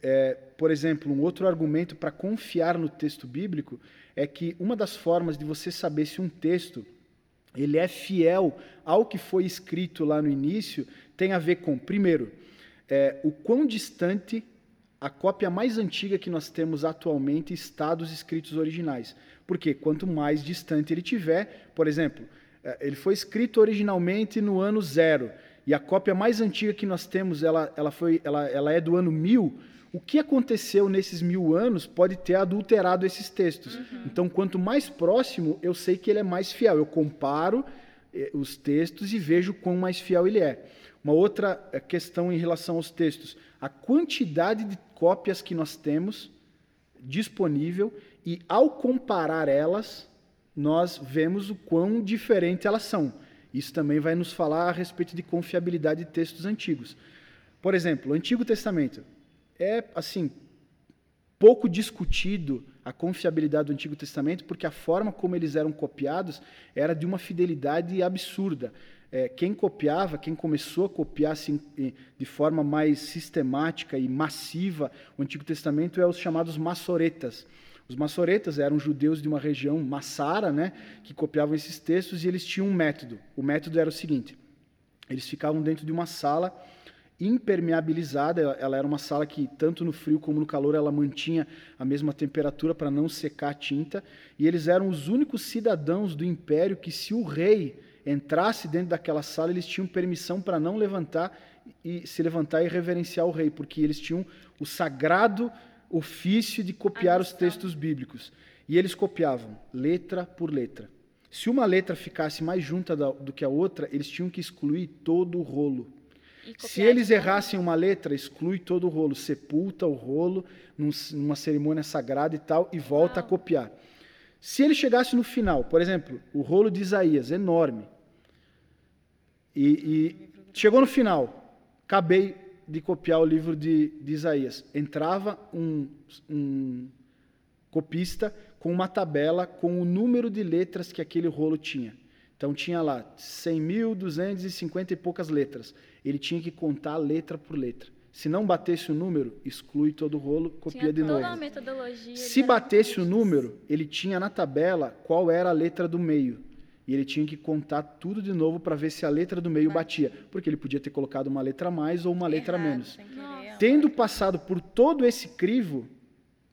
É, por exemplo, um outro argumento para confiar no texto bíblico é que uma das formas de você saber se um texto ele é fiel ao que foi escrito lá no início tem a ver com, primeiro, é, o quão distante a cópia mais antiga que nós temos atualmente está dos escritos originais. Porque quanto mais distante ele tiver, por exemplo, é, ele foi escrito originalmente no ano zero, e a cópia mais antiga que nós temos, ela, ela, foi, ela, ela é do ano mil, o que aconteceu nesses mil anos pode ter adulterado esses textos. Uhum. Então, quanto mais próximo, eu sei que ele é mais fiel. Eu comparo eh, os textos e vejo quão mais fiel ele é. Uma outra eh, questão em relação aos textos: a quantidade de cópias que nós temos disponível e, ao comparar elas, nós vemos o quão diferente elas são. Isso também vai nos falar a respeito de confiabilidade de textos antigos. Por exemplo, o Antigo Testamento é assim pouco discutido a confiabilidade do Antigo Testamento, porque a forma como eles eram copiados era de uma fidelidade absurda. É, quem copiava, quem começou a copiar assim, de forma mais sistemática e massiva o Antigo Testamento é os chamados massoretas. Os massoretas eram judeus de uma região massara, né, que copiavam esses textos e eles tinham um método. O método era o seguinte: eles ficavam dentro de uma sala impermeabilizada, ela era uma sala que tanto no frio como no calor ela mantinha a mesma temperatura para não secar a tinta, e eles eram os únicos cidadãos do império que se o rei entrasse dentro daquela sala, eles tinham permissão para não levantar e se levantar e reverenciar o rei, porque eles tinham o sagrado ofício de copiar os textos bíblicos. E eles copiavam letra por letra. Se uma letra ficasse mais junta do que a outra, eles tinham que excluir todo o rolo. Se eles errassem uma letra, exclui todo o rolo, sepulta o rolo numa cerimônia sagrada e tal, e volta Uau. a copiar. Se ele chegasse no final, por exemplo, o rolo de Isaías, enorme, e, e chegou no final, acabei de copiar o livro de, de Isaías. Entrava um, um copista com uma tabela com o número de letras que aquele rolo tinha. Então tinha lá 100.250 e poucas letras. Ele tinha que contar letra por letra. Se não batesse o número, exclui todo o rolo, copia tinha de novo. Se batesse o número, ele tinha na tabela qual era a letra do meio. E ele tinha que contar tudo de novo para ver se a letra do meio batia. Porque ele podia ter colocado uma letra a mais ou uma letra a menos. Tendo passado por todo esse crivo,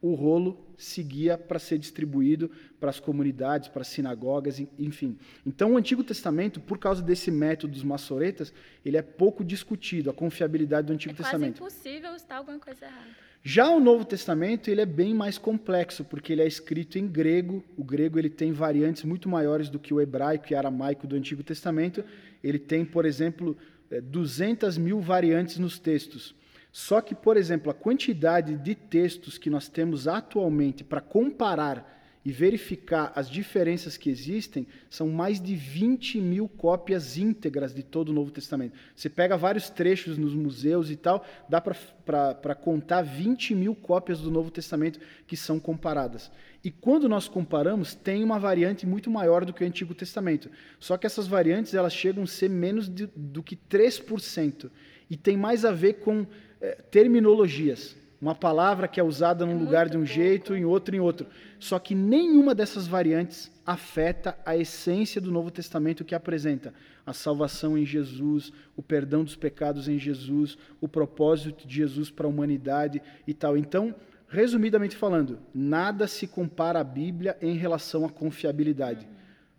o rolo seguia para ser distribuído para as comunidades, para as sinagogas, enfim. Então, o Antigo Testamento, por causa desse método dos maçoretas, ele é pouco discutido, a confiabilidade do Antigo é Testamento. É impossível estar alguma coisa errada. Já o Novo Testamento ele é bem mais complexo, porque ele é escrito em grego. O grego ele tem variantes muito maiores do que o hebraico e aramaico do Antigo Testamento. Ele tem, por exemplo, 200 é, mil variantes nos textos. Só que, por exemplo, a quantidade de textos que nós temos atualmente para comparar e verificar as diferenças que existem são mais de 20 mil cópias íntegras de todo o Novo Testamento. Você pega vários trechos nos museus e tal, dá para contar 20 mil cópias do Novo Testamento que são comparadas. E quando nós comparamos, tem uma variante muito maior do que o Antigo Testamento. Só que essas variantes elas chegam a ser menos de, do que 3%. E tem mais a ver com é, terminologias. Uma palavra que é usada num lugar de um jeito, em outro em outro. Só que nenhuma dessas variantes afeta a essência do Novo Testamento que apresenta a salvação em Jesus, o perdão dos pecados em Jesus, o propósito de Jesus para a humanidade e tal. Então, resumidamente falando, nada se compara à Bíblia em relação à confiabilidade.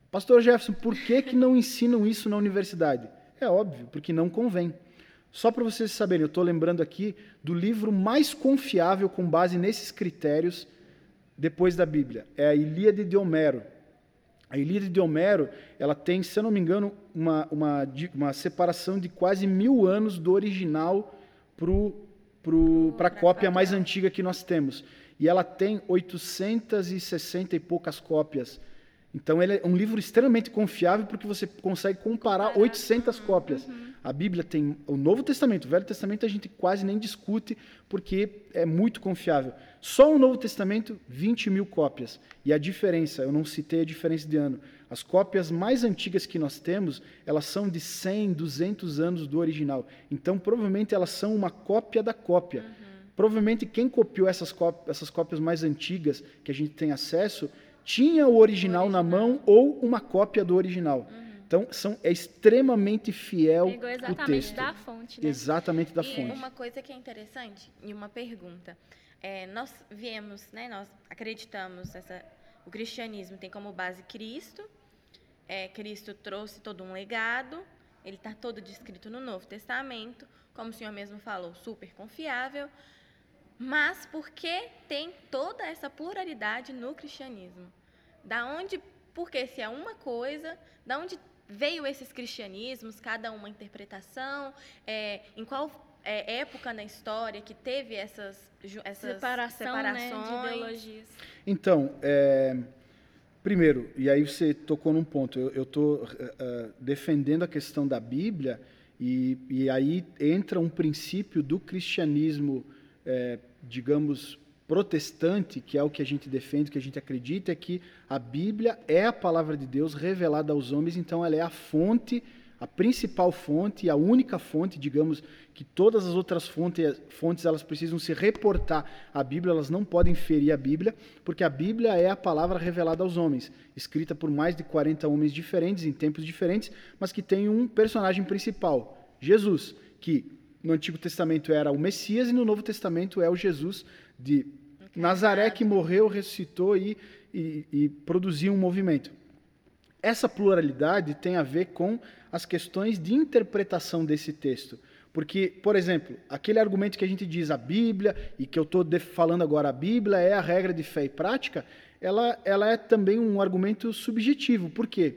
Pastor Jefferson, por que, que não ensinam isso na universidade? É óbvio, porque não convém. Só para vocês saberem, eu estou lembrando aqui do livro mais confiável com base nesses critérios depois da Bíblia. É a Ilíade de Homero. A Ilíada de Homero, ela tem, se eu não me engano, uma, uma, uma separação de quase mil anos do original para a cópia mais antiga que nós temos. E ela tem 860 e poucas cópias. Então, ele é um livro extremamente confiável porque você consegue comparar 800 cópias. Uhum. A Bíblia tem o Novo Testamento, o Velho Testamento a gente quase nem discute porque é muito confiável. Só o Novo Testamento, 20 mil cópias. E a diferença, eu não citei a diferença de ano. As cópias mais antigas que nós temos, elas são de 100, 200 anos do original. Então, provavelmente, elas são uma cópia da cópia. Uhum. Provavelmente, quem copiou essas cópias, essas cópias mais antigas que a gente tem acesso tinha o original, o original. na mão ou uma cópia do original. Uhum. Então, são, é extremamente fiel Pegou exatamente o texto. da fonte. Né? Exatamente da e fonte. uma coisa que é interessante, e uma pergunta. É, nós viemos, né, nós acreditamos, essa, o cristianismo tem como base Cristo, é, Cristo trouxe todo um legado, ele está todo descrito no Novo Testamento, como o senhor mesmo falou, super confiável, mas por que tem toda essa pluralidade no cristianismo? Da onde, porque se é uma coisa, da onde veio esses cristianismos, cada uma interpretação, é, em qual é, época na história que teve essas, essas Separação, separações? Né, de ideologias. Então, é, primeiro, e aí você tocou num ponto, eu estou uh, uh, defendendo a questão da Bíblia e, e aí entra um princípio do cristianismo é, digamos, protestante, que é o que a gente defende, que a gente acredita, é que a Bíblia é a palavra de Deus revelada aos homens, então ela é a fonte, a principal fonte, a única fonte, digamos, que todas as outras fontes, fontes elas precisam se reportar à Bíblia, elas não podem ferir a Bíblia, porque a Bíblia é a palavra revelada aos homens, escrita por mais de 40 homens diferentes, em tempos diferentes, mas que tem um personagem principal, Jesus, que no Antigo Testamento era o Messias e no Novo Testamento é o Jesus de Nazaré que morreu, ressuscitou e, e, e produziu um movimento. Essa pluralidade tem a ver com as questões de interpretação desse texto. Porque, por exemplo, aquele argumento que a gente diz a Bíblia, e que eu estou falando agora, a Bíblia é a regra de fé e prática, ela, ela é também um argumento subjetivo. Por quê?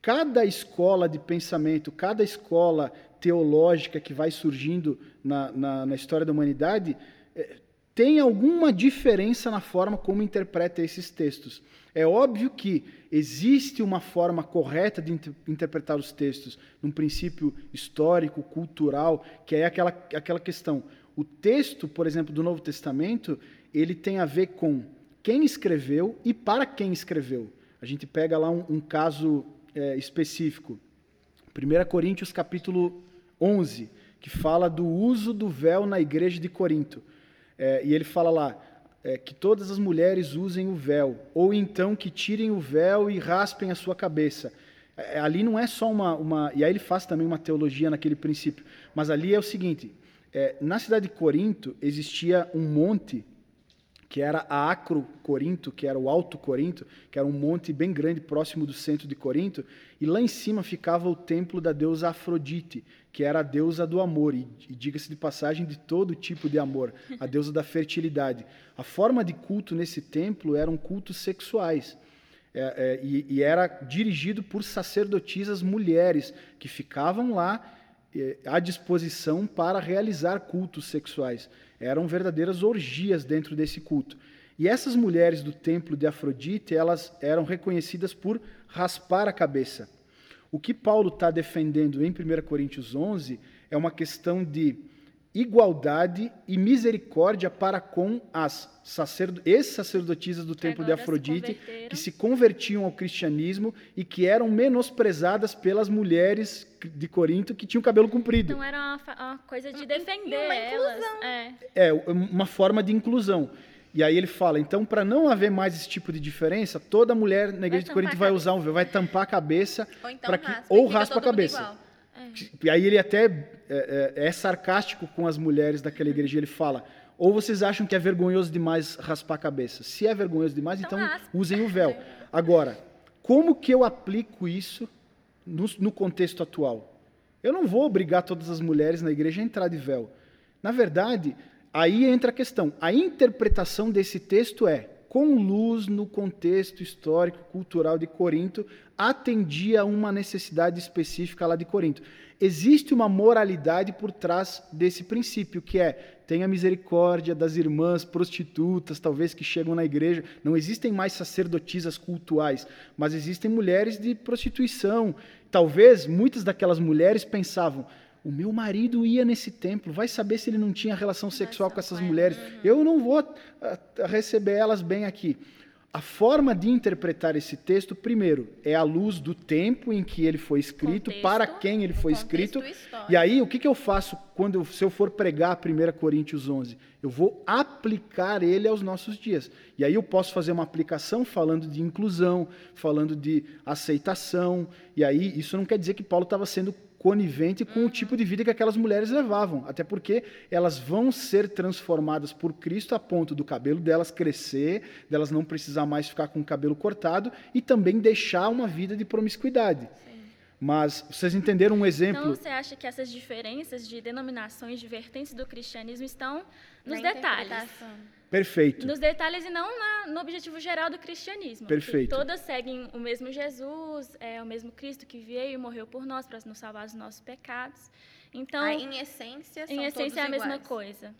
Cada escola de pensamento, cada escola teológica que vai surgindo na, na, na história da humanidade é, tem alguma diferença na forma como interpreta esses textos. É óbvio que existe uma forma correta de inter interpretar os textos, num princípio histórico, cultural, que é aquela, aquela questão. O texto, por exemplo, do Novo Testamento, ele tem a ver com quem escreveu e para quem escreveu. A gente pega lá um, um caso é, específico. 1 Coríntios capítulo 11, que fala do uso do véu na igreja de Corinto. É, e ele fala lá é, que todas as mulheres usem o véu, ou então que tirem o véu e raspem a sua cabeça. É, ali não é só uma, uma. E aí ele faz também uma teologia naquele princípio. Mas ali é o seguinte: é, na cidade de Corinto existia um monte que era a Acro Corinto, que era o Alto Corinto, que era um monte bem grande próximo do centro de Corinto, e lá em cima ficava o templo da deusa Afrodite, que era a deusa do amor, e, e diga-se de passagem, de todo tipo de amor, a deusa da fertilidade. A forma de culto nesse templo eram cultos sexuais. É, é, e, e era dirigido por sacerdotisas mulheres que ficavam lá é, à disposição para realizar cultos sexuais. Eram verdadeiras orgias dentro desse culto. E essas mulheres do templo de Afrodite, elas eram reconhecidas por raspar a cabeça. O que Paulo está defendendo em 1 Coríntios 11 é uma questão de igualdade e misericórdia para com as sacerdo ex-sacerdotisas do templo de Afrodite, se que se convertiam ao cristianismo e que eram menosprezadas pelas mulheres de Corinto que tinham cabelo comprido. Então era uma, uma coisa de defender uma elas. É. é, uma forma de inclusão. E aí ele fala, então, para não haver mais esse tipo de diferença, toda mulher na igreja de Corinto vai usar um véu, vai tampar a cabeça, ou, então que, raspa, ou raspa a cabeça. É. E aí ele até é, é, é, sarcástico com as mulheres daquela igreja, ele fala, ou vocês acham que é vergonhoso demais raspar a cabeça? Se é vergonhoso demais, então, então usem o véu. Agora, como que eu aplico isso no, no contexto atual? Eu não vou obrigar todas as mulheres na igreja a entrar de véu. Na verdade, aí entra a questão. A interpretação desse texto é: com luz no contexto histórico, cultural de Corinto, atendia a uma necessidade específica lá de Corinto. Existe uma moralidade por trás desse princípio, que é tenha misericórdia das irmãs prostitutas, talvez que chegam na igreja. Não existem mais sacerdotisas cultuais, mas existem mulheres de prostituição. Talvez muitas daquelas mulheres pensavam: o meu marido ia nesse templo, vai saber se ele não tinha relação sexual com essas mulheres. Eu não vou ah, receber elas bem aqui. A forma de interpretar esse texto, primeiro, é a luz do tempo em que ele foi escrito, contexto, para quem ele foi escrito. Histórico. E aí, o que, que eu faço quando eu, se eu for pregar 1 Coríntios 11? Eu vou aplicar ele aos nossos dias. E aí eu posso fazer uma aplicação falando de inclusão, falando de aceitação. E aí, isso não quer dizer que Paulo estava sendo conivente com uhum. o tipo de vida que aquelas mulheres levavam, até porque elas vão ser transformadas por Cristo a ponto do cabelo delas crescer, delas não precisar mais ficar com o cabelo cortado e também deixar uma vida de promiscuidade. Sim. Mas vocês entenderam um exemplo? Então você acha que essas diferenças de denominações, de vertentes do cristianismo estão nos Na detalhes? Perfeito. Nos detalhes e não na, no objetivo geral do cristianismo. Perfeito. Todas seguem o mesmo Jesus, é o mesmo Cristo que veio e morreu por nós para nos salvar dos nossos pecados. Então, ah, em essência, em essência é a iguais. mesma coisa.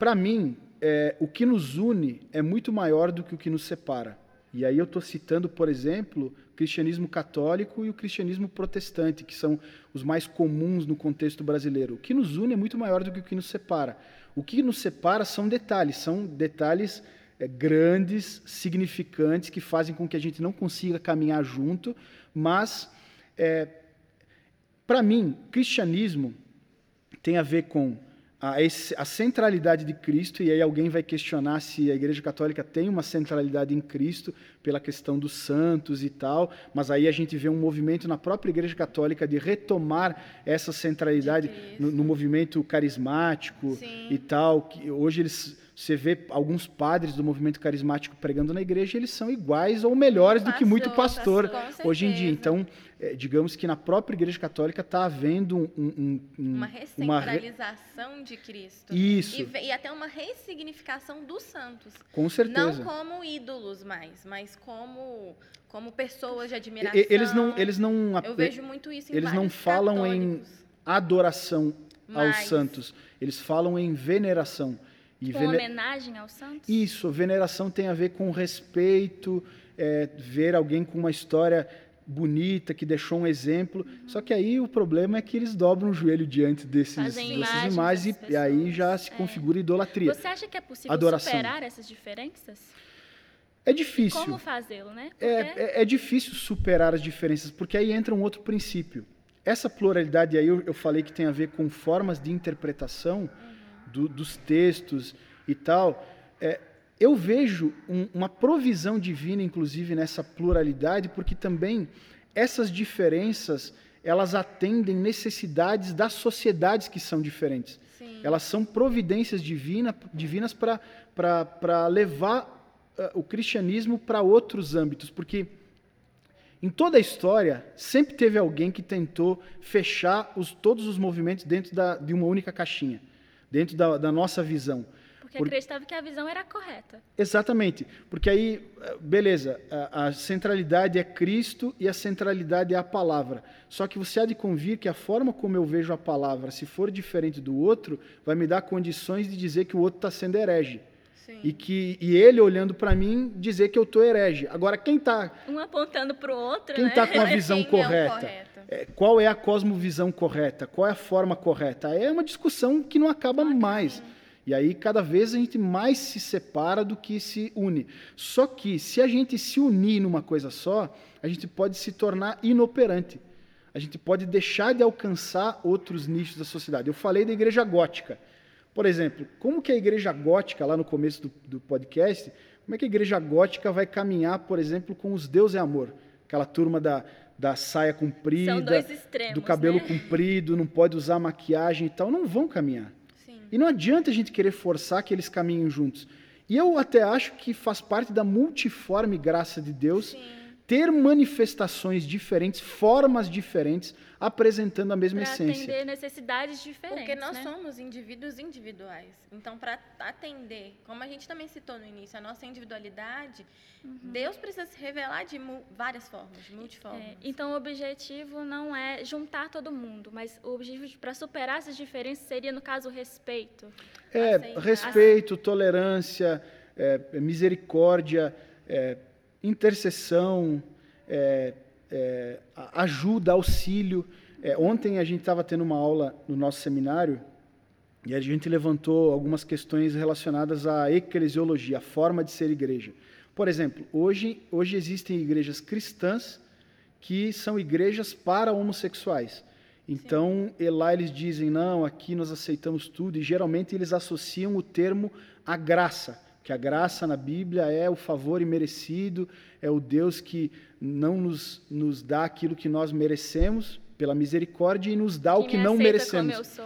Para mim, é, o que nos une é muito maior do que o que nos separa. E aí eu estou citando, por exemplo, o cristianismo católico e o cristianismo protestante, que são os mais comuns no contexto brasileiro. O que nos une é muito maior do que o que nos separa. O que nos separa são detalhes, são detalhes é, grandes, significantes, que fazem com que a gente não consiga caminhar junto, mas, é, para mim, cristianismo tem a ver com a, a, centralidade de Cristo, e aí alguém vai questionar se a Igreja Católica tem uma centralidade em Cristo pela questão dos santos e tal, mas aí a gente vê um movimento na própria Igreja Católica de retomar essa centralidade no, no, movimento carismático Sim. e tal, que hoje eles você vê alguns padres do movimento carismático pregando na igreja, eles são iguais ou melhores do que muito pastor hoje em dia. Então, é, digamos que na própria igreja católica está havendo um, um, um, uma recentralização uma... de Cristo. Isso. E, e, até uma ressignificação dos santos. Com certeza. Não como ídolos mais, mas como como pessoas de admiração. Eles não, eles não. Eu vejo muito isso em Eles não falam católicos. em adoração aos santos. Eles falam em veneração. E com vene... homenagem aos santos? Isso, veneração tem a ver com respeito, é, ver alguém com uma história bonita, que deixou um exemplo. Uhum. Só que aí o problema é que eles dobram o joelho diante desses, dessas imagens, imagens e, e, aí já se é. configura idolatria. Você acha que é possível Adoração. superar essas diferenças? É difícil. Como fazê-lo, né? É, porque... É, é, é, difícil superar as diferenças, porque aí entra um outro princípio. Essa pluralidade aí eu, eu falei que tem a ver com formas de interpretação uhum. Do, dos textos e tal. É, eu vejo um, uma provisão divina, inclusive, nessa pluralidade, porque também essas diferenças elas atendem necessidades das sociedades que são diferentes. Sim. Elas são providências divina, divinas para levar uh, o cristianismo para outros âmbitos, porque em toda a história sempre teve alguém que tentou fechar os, todos os movimentos dentro da, de uma única caixinha, dentro da, da nossa visão. Porque Por... acreditava que a visão era correta. Exatamente. Porque aí, beleza, a, a, centralidade é Cristo e a centralidade é a palavra. Só que você há de convir que a forma como eu vejo a palavra, se for diferente do outro, vai me dar condições de dizer que o outro está sendo herege. Sim. E que e ele olhando para mim dizer que eu estou herege. Agora quem está um apontando para o outro, quem está né? com a visão correta? É, é, qual é a cosmovisão correta? Qual é a forma correta? É uma discussão que não acaba mais. Sim. E aí, cada vez a gente mais se separa do que se une. Só que, se a gente se unir numa coisa só, a gente pode se tornar inoperante. A gente pode deixar de alcançar outros nichos da sociedade. Eu falei da igreja gótica. Por exemplo, como que a igreja gótica, lá no começo do, do podcast, como é que a igreja gótica vai caminhar, por exemplo, com os Deus é Amor? Aquela turma da, da saia comprida, extremos, do cabelo né? comprido, não pode usar maquiagem e tal, não vão caminhar. E não adianta a gente querer forçar que eles caminhem juntos. E eu até acho que faz parte da multiforme graça de Deus Sim. Ter manifestações diferentes, formas diferentes, apresentando a mesma pra essência. atender necessidades diferentes. Porque nós né? somos indivíduos individuais. Então, para atender, como a gente também citou no início, a nossa individualidade, uhum. Deus precisa se revelar de várias formas, de multiformas. É, então, o objetivo não é juntar todo mundo, mas o objetivo para superar essas diferenças seria, no caso, o respeito. É, Aceitar. respeito, tolerância, é, misericórdia, é, intercessão, é, é, ajuda, auxílio. É, ontem a gente estava tendo uma aula no nosso seminário e a gente levantou algumas questões relacionadas à eclesiologia, a forma de ser igreja. Por exemplo, hoje, hoje existem igrejas cristãs que são igrejas para homossexuais. Então, Sim. lá eles dizem, não, aqui nós aceitamos tudo, e geralmente eles associam o termo à graça que a graça na Bíblia é o favor imerecido, é o Deus que não nos, nos dá aquilo que nós merecemos pela misericórdia e nos dá que o que não merecemos.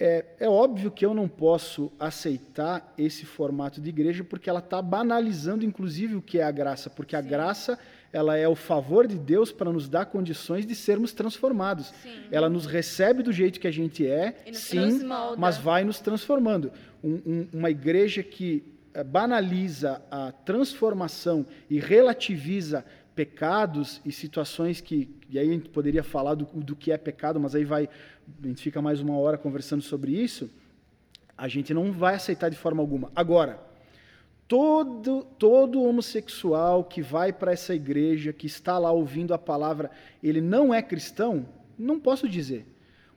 É, é óbvio que eu não posso aceitar esse formato de igreja porque ela está banalizando, inclusive, o que é a graça, porque Sim. a graça ela é o favor de Deus para nos dar condições de sermos transformados. Sim. Ela nos recebe do jeito que a gente é, sim, mas vai nos transformando. Um, um, uma igreja que banaliza a transformação e relativiza pecados e situações que e aí a gente poderia falar do, do que é pecado, mas aí vai a gente fica mais uma hora conversando sobre isso. A gente não vai aceitar de forma alguma. Agora, todo todo homossexual que vai para essa igreja, que está lá ouvindo a palavra, ele não é cristão? Não posso dizer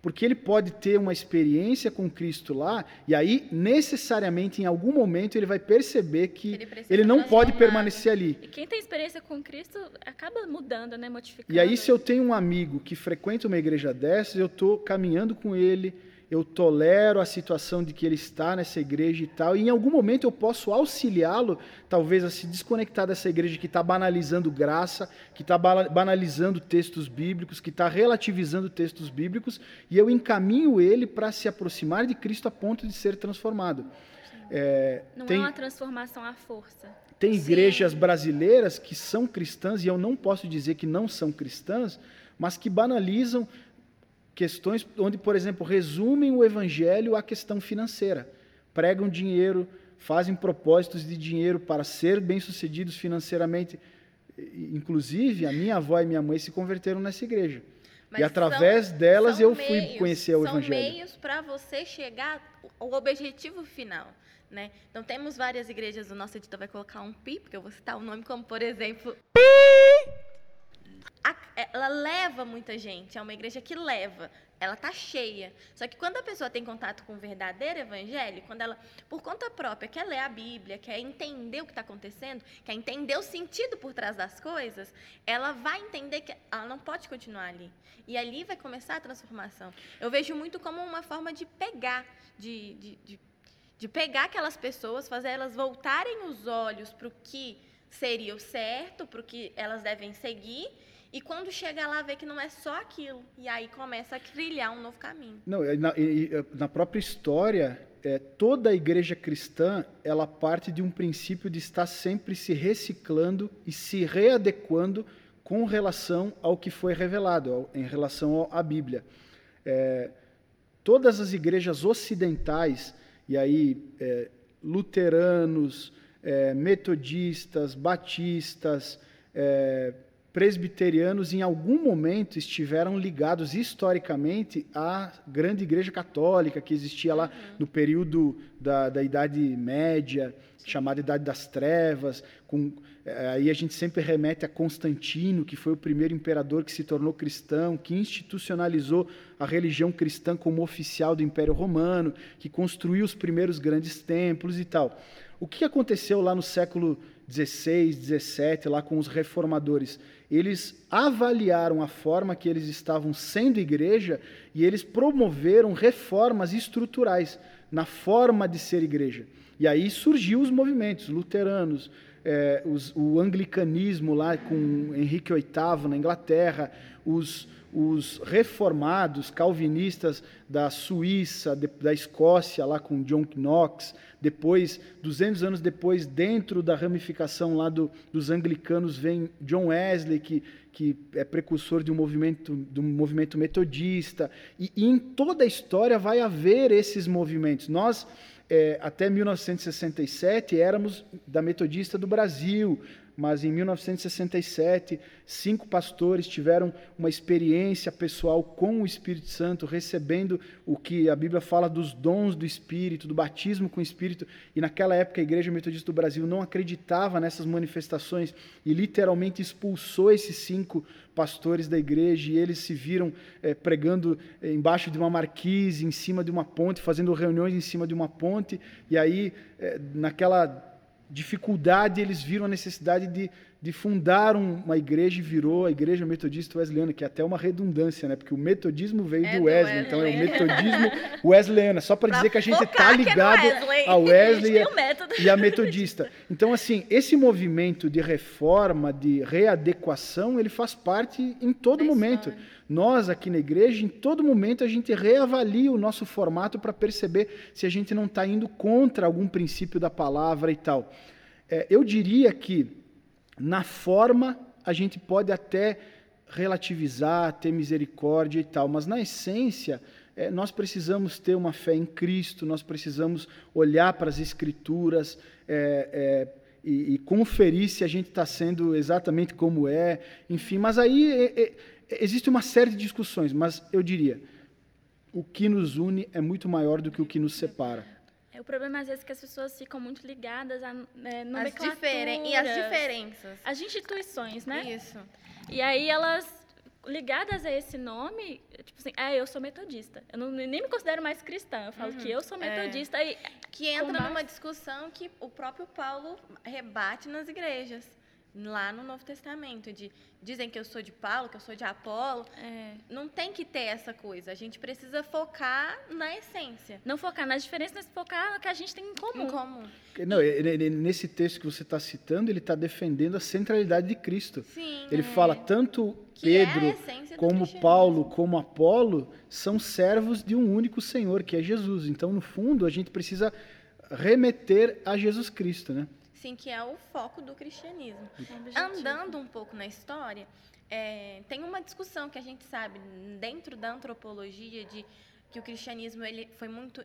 porque ele pode ter uma experiência com Cristo lá, e aí, necessariamente, em algum momento, ele vai perceber que ele, ele não pode permanecer ali. E quem tem experiência com Cristo acaba mudando, né, modificando. E aí, se eu tenho um amigo que frequenta uma igreja dessas, eu estou caminhando com ele, eu tolero a situação de que ele está nessa igreja e tal, e em algum momento eu posso auxiliá-lo, talvez, a se desconectar dessa igreja que está banalizando graça, que está banalizando textos bíblicos, que está relativizando textos bíblicos, e eu encaminho ele para se aproximar de Cristo a ponto de ser transformado. É, não tem, é uma transformação à força. Tem igrejas Sim. brasileiras que são cristãs, e eu não posso dizer que não são cristãs, mas que banalizam questões onde, por exemplo, resumem o evangelho à questão financeira. Pregam dinheiro, fazem propósitos de dinheiro para ser bem-sucedidos financeiramente. Inclusive, a minha avó e minha mãe se converteram nessa igreja. Mas e através são, delas são eu fui meios, conhecer o evangelho. São meios para você chegar ao objetivo final. Né? Então, temos várias igrejas, o nosso editor vai colocar um pi, porque eu vou citar o nome, como, por exemplo, pi! Ela leva muita gente, é uma igreja que leva, ela tá cheia. Só que quando a pessoa tem contato com o verdadeiro evangelho, quando ela, por conta própria, quer ler a Bíblia, quer entender o que está acontecendo, quer entender o sentido por trás das coisas, ela vai entender que ela não pode continuar ali. E ali vai começar a transformação. Eu vejo muito como uma forma de pegar, de, de, de, de pegar aquelas pessoas, fazer elas voltarem os olhos para o que seria o certo, para o que elas devem seguir e quando chega lá, vê que não é só aquilo. E aí começa a trilhar um novo caminho. Não, na, na própria história, é, toda a igreja cristã, ela parte de um princípio de estar sempre se reciclando e se readequando com relação ao que foi revelado, ao, em relação à Bíblia. É, todas as igrejas ocidentais, e aí é, luteranos, é, metodistas, batistas, é, presbiterianos em algum momento estiveram ligados historicamente à grande igreja católica que existia lá uhum. no período da, da Idade Média, chamada Idade das Trevas. Com, eh, aí a gente sempre remete a Constantino, que foi o primeiro imperador que se tornou cristão, que institucionalizou a religião cristã como oficial do Império Romano, que construiu os primeiros grandes templos e tal. O que aconteceu lá no século 16, 17, lá com os reformadores? eles avaliaram a forma que eles estavam sendo igreja e eles promoveram reformas estruturais na forma de ser igreja. E aí surgiu os movimentos luteranos, é, os, o anglicanismo lá com Henrique VIII na Inglaterra, os, os reformados calvinistas da Suíça, de, da Escócia, lá com John Knox, depois, 200 anos depois, dentro da ramificação lá do, dos anglicanos, vem John Wesley, que, que é precursor de um movimento, de um movimento metodista, e, e em toda a história vai haver esses movimentos. Nós, é, até 1967, éramos da Metodista do Brasil, mas em 1967, cinco pastores tiveram uma experiência pessoal com o Espírito Santo, recebendo o que a Bíblia fala dos dons do Espírito, do batismo com o Espírito. E naquela época a Igreja Metodista do Brasil não acreditava nessas manifestações e literalmente expulsou esses cinco pastores da igreja e eles se viram é, pregando é, embaixo de uma marquise, em cima de uma ponte, fazendo reuniões em cima de uma ponte. E aí, é, naquela dificuldade, eles viram a necessidade de, de fundar uma igreja e virou a Igreja Metodista Wesleyana, que é até uma redundância, né? Porque o metodismo veio é do Wesley, Wesley, então é o metodismo Wesleyana, só para dizer que a gente está é ligado Wesley. a Wesley e, e a metodista. Então, assim, esse movimento de reforma, de readequação, ele faz parte em todo é momento. Nós, aqui na igreja, em todo momento, a gente reavalia o nosso formato para perceber se a gente não está indo contra algum princípio da palavra e tal. É, eu diria que, na forma, a gente pode até relativizar, ter misericórdia e tal, mas na essência, é, nós precisamos ter uma fé em Cristo, nós precisamos olhar para as Escrituras é, é, e, e, conferir se a gente está sendo exatamente como é, enfim, mas aí é, é, Existe uma série de discussões, mas eu diria, o que nos une é muito maior do que o que nos separa. É, o problema às vezes é que as pessoas ficam muito ligadas a é, as diferen e as diferenças. As instituições, né? Isso. E aí elas ligadas a esse nome, tipo assim, é, eu sou metodista. Eu não, nem me considero mais cristã. Eu falo uhum, que eu sou é. metodista. É. E, que entra numa discussão que o próprio Paulo rebate nas igrejas lá no Novo Testamento, de dizem que eu sou de Paulo, que eu sou de Apolo. É. Não tem que ter essa coisa. A gente precisa focar na essência. Não focar nas diferenças, mas focar no que a gente tem em comum. Em comum. Não, nesse texto que você está citando, ele está defendendo a centralidade de Cristo. Sim, ele é. fala tanto que é Pedro, é como Paulo, como Apolo, são servos de um único Senhor, que é Jesus. Então, no fundo, a gente precisa remeter a Jesus Cristo, né? Sim, que é o foco do cristianismo. Andando um pouco na história, é, tem uma discussão que a gente sabe dentro da antropologia de que o cristianismo ele foi muito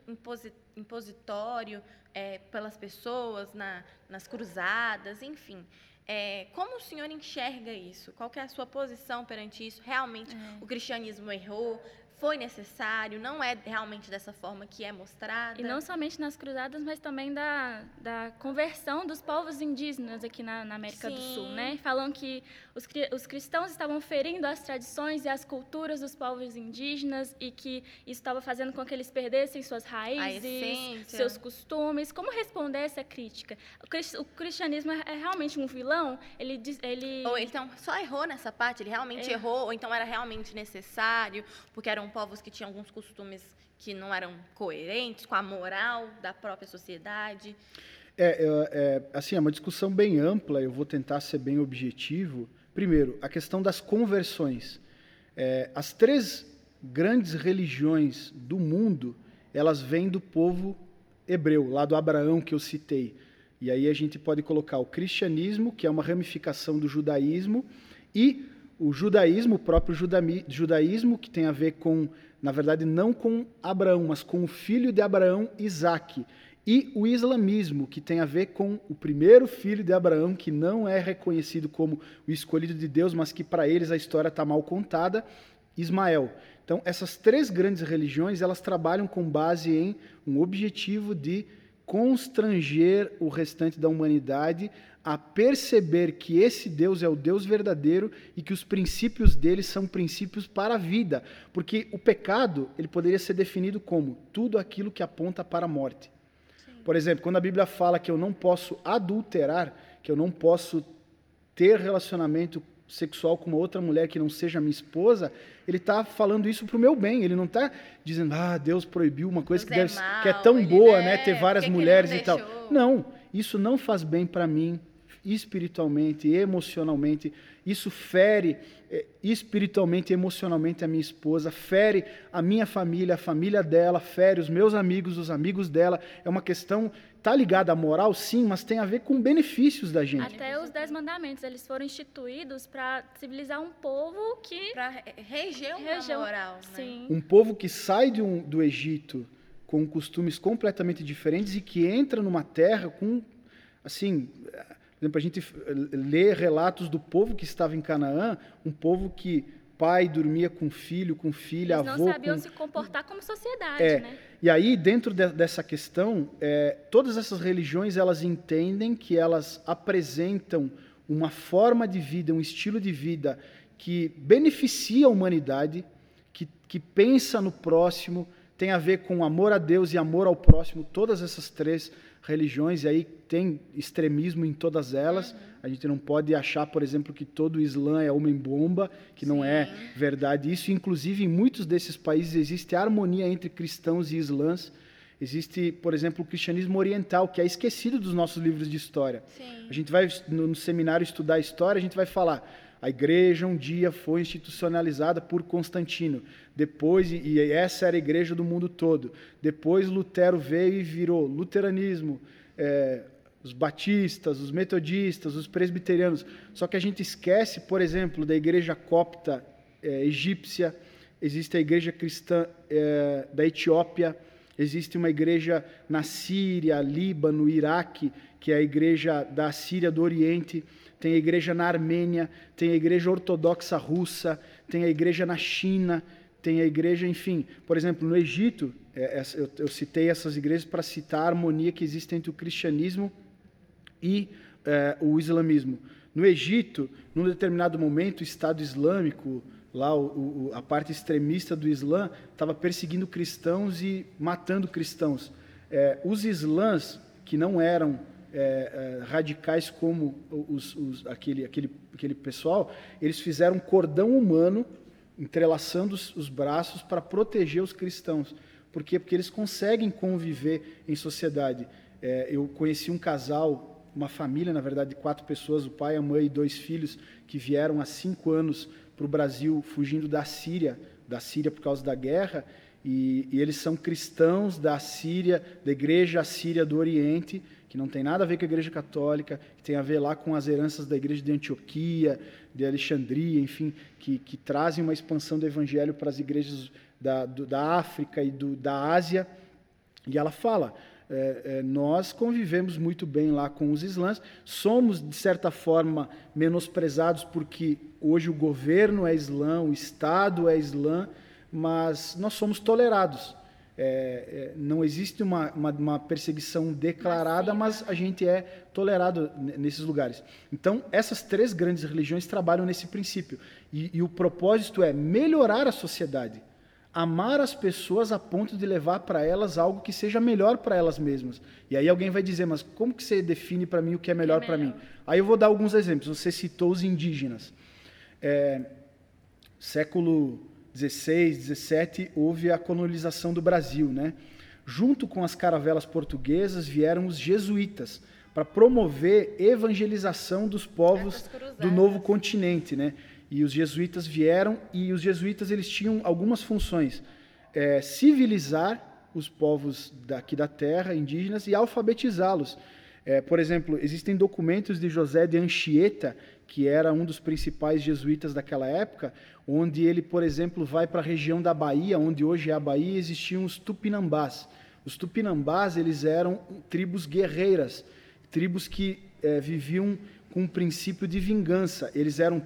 impositório é, pelas pessoas na, nas cruzadas, enfim. É, como o senhor enxerga isso? Qual é a sua posição perante isso? Realmente é. o cristianismo errou? Foi necessário, não é realmente dessa forma que é mostrada. E não somente nas cruzadas, mas também da, da conversão dos povos indígenas aqui na, na América Sim. do Sul, né? Falam que os, os cristãos estavam ferindo as tradições e as culturas dos povos indígenas e que isso estava fazendo com que eles perdessem suas raízes, seus costumes. Como responder essa crítica? O cristianismo é realmente um vilão? Ele, ele... Ou então só errou nessa parte, ele realmente é. errou, ou então era realmente necessário, porque era um povos que tinham alguns costumes que não eram coerentes com a moral da própria sociedade? É, é, é, assim, é uma discussão bem ampla, eu vou tentar ser bem objetivo. Primeiro, a questão das conversões. É, as três grandes religiões do mundo, elas vêm do povo hebreu, lá do Abraão que eu citei. E aí a gente pode colocar o cristianismo, que é uma ramificação do judaísmo, e o judaísmo, o próprio judaísmo, que tem a ver com, na verdade, não com Abraão, mas com o filho de Abraão, Isaac. E o islamismo, que tem a ver com o primeiro filho de Abraão, que não é reconhecido como o escolhido de Deus, mas que para eles a história está mal contada, Ismael. Então, essas três grandes religiões, elas trabalham com base em um objetivo de constranger o restante da humanidade a perceber que esse Deus é o Deus verdadeiro e que os princípios dele são princípios para a vida, porque o pecado ele poderia ser definido como tudo aquilo que aponta para a morte. Sim. Por exemplo, quando a Bíblia fala que eu não posso adulterar, que eu não posso ter relacionamento sexual com uma outra mulher que não seja minha esposa, ele está falando isso para o meu bem. Ele não está dizendo, ah, Deus proibiu uma coisa que, deve, é mal, que, é tão boa, né, ter várias mulheres e tal. Não, isso não faz bem para mim espiritualmente, emocionalmente. Isso fere é, espiritualmente e emocionalmente a minha esposa, fere a minha família, a família dela, fere os meus amigos, os amigos dela. É uma questão Está ligada à moral, sim, mas tem a ver com benefícios da gente. Até os Dez Mandamentos, eles foram instituídos para civilizar um povo que... Para reger uma reger, moral, né? sim. Um povo que sai de um, do Egito com costumes completamente diferentes e que entra numa terra com, assim... Por exemplo, a gente lê relatos do povo que estava em Canaã, um povo que pai dormia com filho, com filha, Eles avô. não sabiam com... se comportar como sociedade, é, né? E aí, dentro de, dessa questão, é, todas essas religiões elas entendem que elas apresentam uma forma de vida, um estilo de vida que beneficia a humanidade, que, que pensa no próximo, tem a ver com amor a Deus e amor ao próximo, todas essas três religiões, e aí tem extremismo em todas elas. Uhum. A gente não pode achar, por exemplo, que todo o Islã é homem-bomba, que Sim. não é verdade isso. Inclusive, em muitos desses países existe harmonia entre cristãos e islãs. Existe, por exemplo, o cristianismo oriental, que é esquecido dos nossos livros de história. Sim. A gente vai no, no seminário estudar história, a gente vai falar a igreja um dia foi institucionalizada por Constantino. Depois, e essa era a igreja do mundo todo. Depois Lutero veio e virou luteranismo, é, os batistas, os metodistas, os presbiterianos. Só que a gente esquece, por exemplo, da igreja copta é, egípcia, existe a igreja cristã é, da Etiópia, existe uma igreja na Síria, Líbano, Iraque, que é a igreja da Síria do Oriente, tem a igreja na Armênia, tem a igreja ortodoxa russa, tem a igreja na China, tem a igreja, enfim, por exemplo, no Egito, é, eu, eu citei essas igrejas para citar a harmonia que existe entre o cristianismo e é, o islamismo. No Egito, num determinado momento, o Estado Islâmico, lá o, o, a parte extremista do Islã, estava perseguindo cristãos e matando cristãos. É, os islãs, que não eram é, é, radicais como os, os, aquele, aquele, aquele pessoal, eles fizeram um cordão humano entrelaçando os, os braços para proteger os cristãos. Por quê? Porque eles conseguem conviver em sociedade. É, eu conheci um casal uma família, na verdade, de quatro pessoas, o pai, a mãe e dois filhos, que vieram há cinco anos para o Brasil, fugindo da Síria, da Síria por causa da guerra, e, e, eles são cristãos da Síria, da Igreja Síria do Oriente, que não tem nada a ver com a Igreja Católica, que tem a ver lá com as heranças da Igreja de Antioquia, de Alexandria, enfim, que, que trazem uma expansão do Evangelho para as igrejas da, do, da África e do, da Ásia. E ela fala: é, é, nós convivemos muito bem lá com os islãs, somos, de certa forma, menosprezados porque hoje o governo é islã, o Estado é islã, mas nós somos tolerados. É, é não existe uma, uma, uma, perseguição declarada, mas a gente é tolerado nesses lugares. Então, essas três grandes religiões trabalham nesse princípio. E, e o propósito é melhorar a sociedade amar as pessoas a ponto de levar para elas algo que seja melhor para elas mesmas. E aí alguém vai dizer, mas como que você define para mim o que é melhor, é melhor. para mim? Aí eu vou dar alguns exemplos. Você citou os indígenas. É, século 16, 17 houve a colonização do Brasil, né? Junto com as caravelas portuguesas vieram os jesuítas para promover evangelização dos povos do novo continente, né? e os jesuítas vieram e os jesuítas eles tinham algumas funções é, civilizar os povos daqui da terra indígenas e alfabetizá-los é, por exemplo existem documentos de José de Anchieta que era um dos principais jesuítas daquela época onde ele por exemplo vai para a região da Bahia onde hoje é a Bahia existiam os tupinambás. Os tupinambás eles eram tribos guerreiras tribos que é, viviam com um princípio de vingança. Eles eram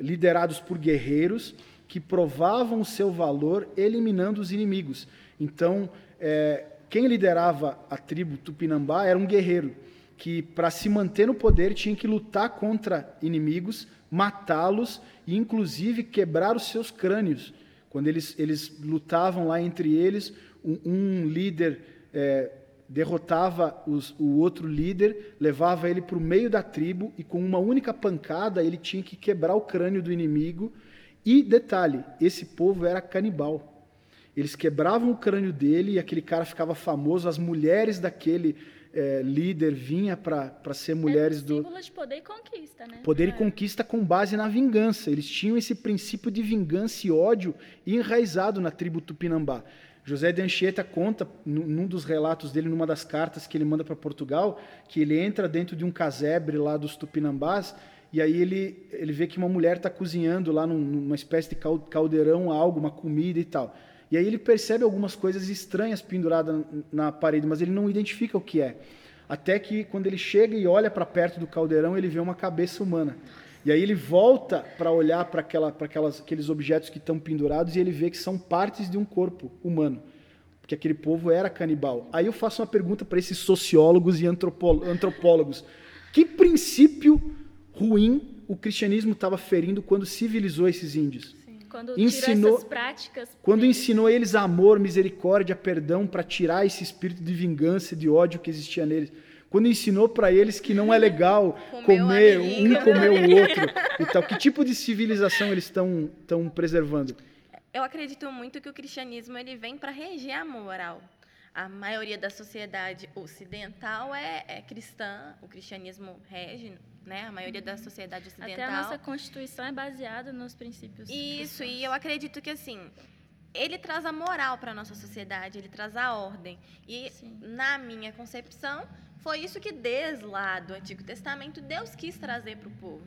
liderados por guerreiros que provavam o seu valor eliminando os inimigos. Então, é, quem liderava a tribo Tupinambá era um guerreiro que, para se manter no poder, tinha que lutar contra inimigos, matá-los e, inclusive, quebrar os seus crânios. Quando eles, eles lutavam lá entre eles, um, um líder é, derrotava os, o outro líder, levava ele para o meio da tribo e com uma única pancada ele tinha que quebrar o crânio do inimigo. E detalhe, esse povo era canibal. eles quebravam o crânio dele e aquele cara ficava famoso, as mulheres daquele é, líder vinha para ser mulheres do. Símbolo de poder e conquista, né? Poder é. e conquista com base na vingança. Eles tinham esse princípio de vingança e ódio enraizado na tribo Tupinambá. José de Anchieta conta, num dos relatos dele, numa das cartas que ele manda para Portugal, que ele entra dentro de um casebre lá dos Tupinambás e aí ele, ele vê que uma mulher está cozinhando lá numa espécie de caldeirão algo, uma comida e tal. E aí ele percebe algumas coisas estranhas penduradas na parede, mas ele não identifica o que é. Até que quando ele chega e olha para perto do caldeirão, ele vê uma cabeça humana. E aí ele volta para olhar para aquela, aqueles objetos que estão pendurados e ele vê que são partes de um corpo humano. Porque aquele povo era canibal. Aí eu faço uma pergunta para esses sociólogos e antropólogos. Que princípio ruim o cristianismo estava ferindo quando civilizou esses índios? Quando ensinou essas práticas. Quando ensinou eles amor, misericórdia, perdão, para tirar esse espírito de vingança, de ódio que existia neles. Quando ensinou para eles que não é legal comer um comer o outro e tal. Que tipo de civilização eles estão estão preservando? Eu acredito muito que o cristianismo ele vem para reger a moral a maioria da sociedade ocidental é, é, cristã, o cristianismo rege, né? A maioria da sociedade ocidental. Até a nossa constituição é baseada nos princípios. Isso, cristãos. e eu acredito que assim ele traz a moral para a nossa sociedade, ele traz a ordem. E Sim. na minha concepção foi isso que desde lá do Antigo Testamento Deus quis trazer para o povo.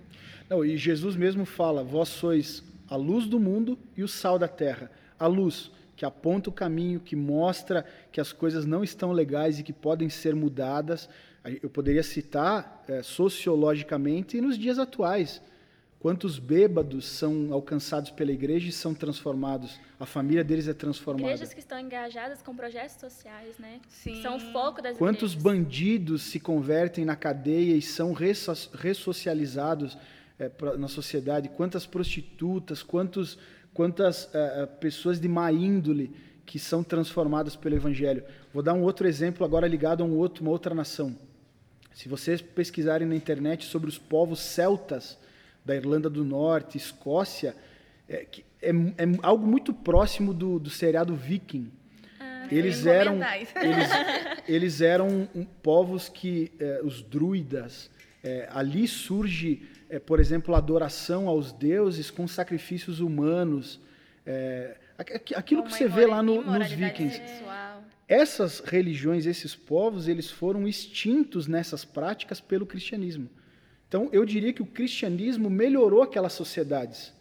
Não, e Jesus mesmo fala: vós sois a luz do mundo e o sal da terra. A luz que aponta o caminho, que mostra que as coisas não estão legais e que podem ser mudadas. Eu poderia citar é, sociologicamente nos dias atuais. Quantos bêbados são alcançados pela igreja e são transformados? A família deles é transformada. Igrejas que estão engajadas com projetos sociais, né? Sim. São o foco das Quantos igrejas. bandidos se convertem na cadeia e são ressocializados é, na sociedade? Quantas prostitutas, quantos quantas uh, pessoas de má índole que são transformadas pelo Evangelho. Vou dar um outro exemplo agora ligado a um outro, uma outra nação. Se vocês pesquisarem na internet sobre os povos celtas da Irlanda do Norte, Escócia, é, é, é algo muito próximo do, do seriado Viking. Ah, eles, eram, eles, eles eram um, povos que, eh, os druidas, eh, ali surge é, por exemplo, adoração aos deuses com sacrifícios humanos. É, aquilo que você vê lá no, nos vikings. Sexual. Essas religiões, esses povos, eles foram extintos nessas práticas pelo cristianismo. Então, eu diria que o cristianismo melhorou aquelas sociedades.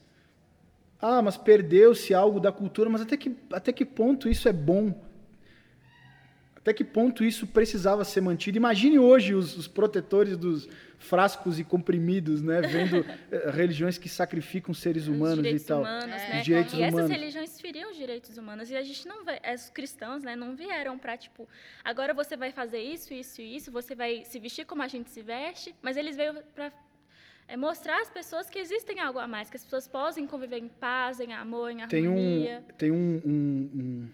Ah, mas perdeu-se algo da cultura, mas até que, até que ponto isso é bom? Até que ponto isso precisava ser mantido? Imagine hoje os, os protetores dos, frascos e comprimidos, né? Vendo eh, religiões que sacrificam seres humanos e tal. Humanos, é. né? Os direitos e humanos. essas religiões feriam os direitos humanos. E a gente não vai, os cristãos, né, não vieram para tipo, agora você vai fazer isso, isso e isso, você vai se vestir como a gente se veste, mas eles veio para é mostrar às pessoas que existem algo a mais, que as pessoas podem conviver em paz, em amor, em harmonia. Tem um, tem um, um, um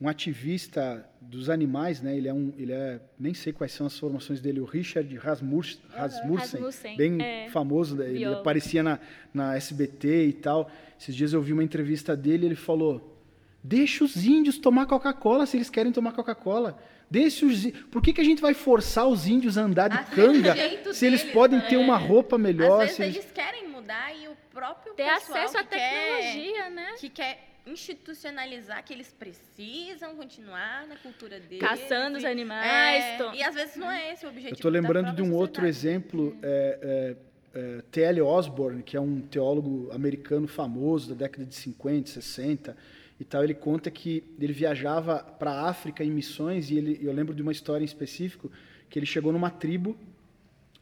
um ativista dos animais, né? Ele é um, ele é, nem sei quais são as formações dele, o Richard Rasmussen, Rasmussen, Rasmussen bem é, famoso, né? ele aparecia na, na SBT e tal. Esses dias eu vi uma entrevista dele, ele falou: "Deixa os índios tomar Coca-Cola se eles querem tomar Coca-Cola. Deixa os, por que, que a gente vai forçar os índios a andar de canga se eles podem ter uma é. roupa melhor? Às vezes eles... eles querem mudar e o próprio ter acesso à tecnologia, quer, né? Que quer institucionalizar que eles precisam continuar na cultura deles. Caçando os animais. É, e às vezes não é esse o objetivo. Eu estou lembrando de um outro exemplo. É, é, é T.L. Osborne, que é um teólogo americano famoso da década de 50, 60 e tal, ele conta que ele viajava para a África em missões e ele, eu lembro de uma história em específico que ele chegou numa tribo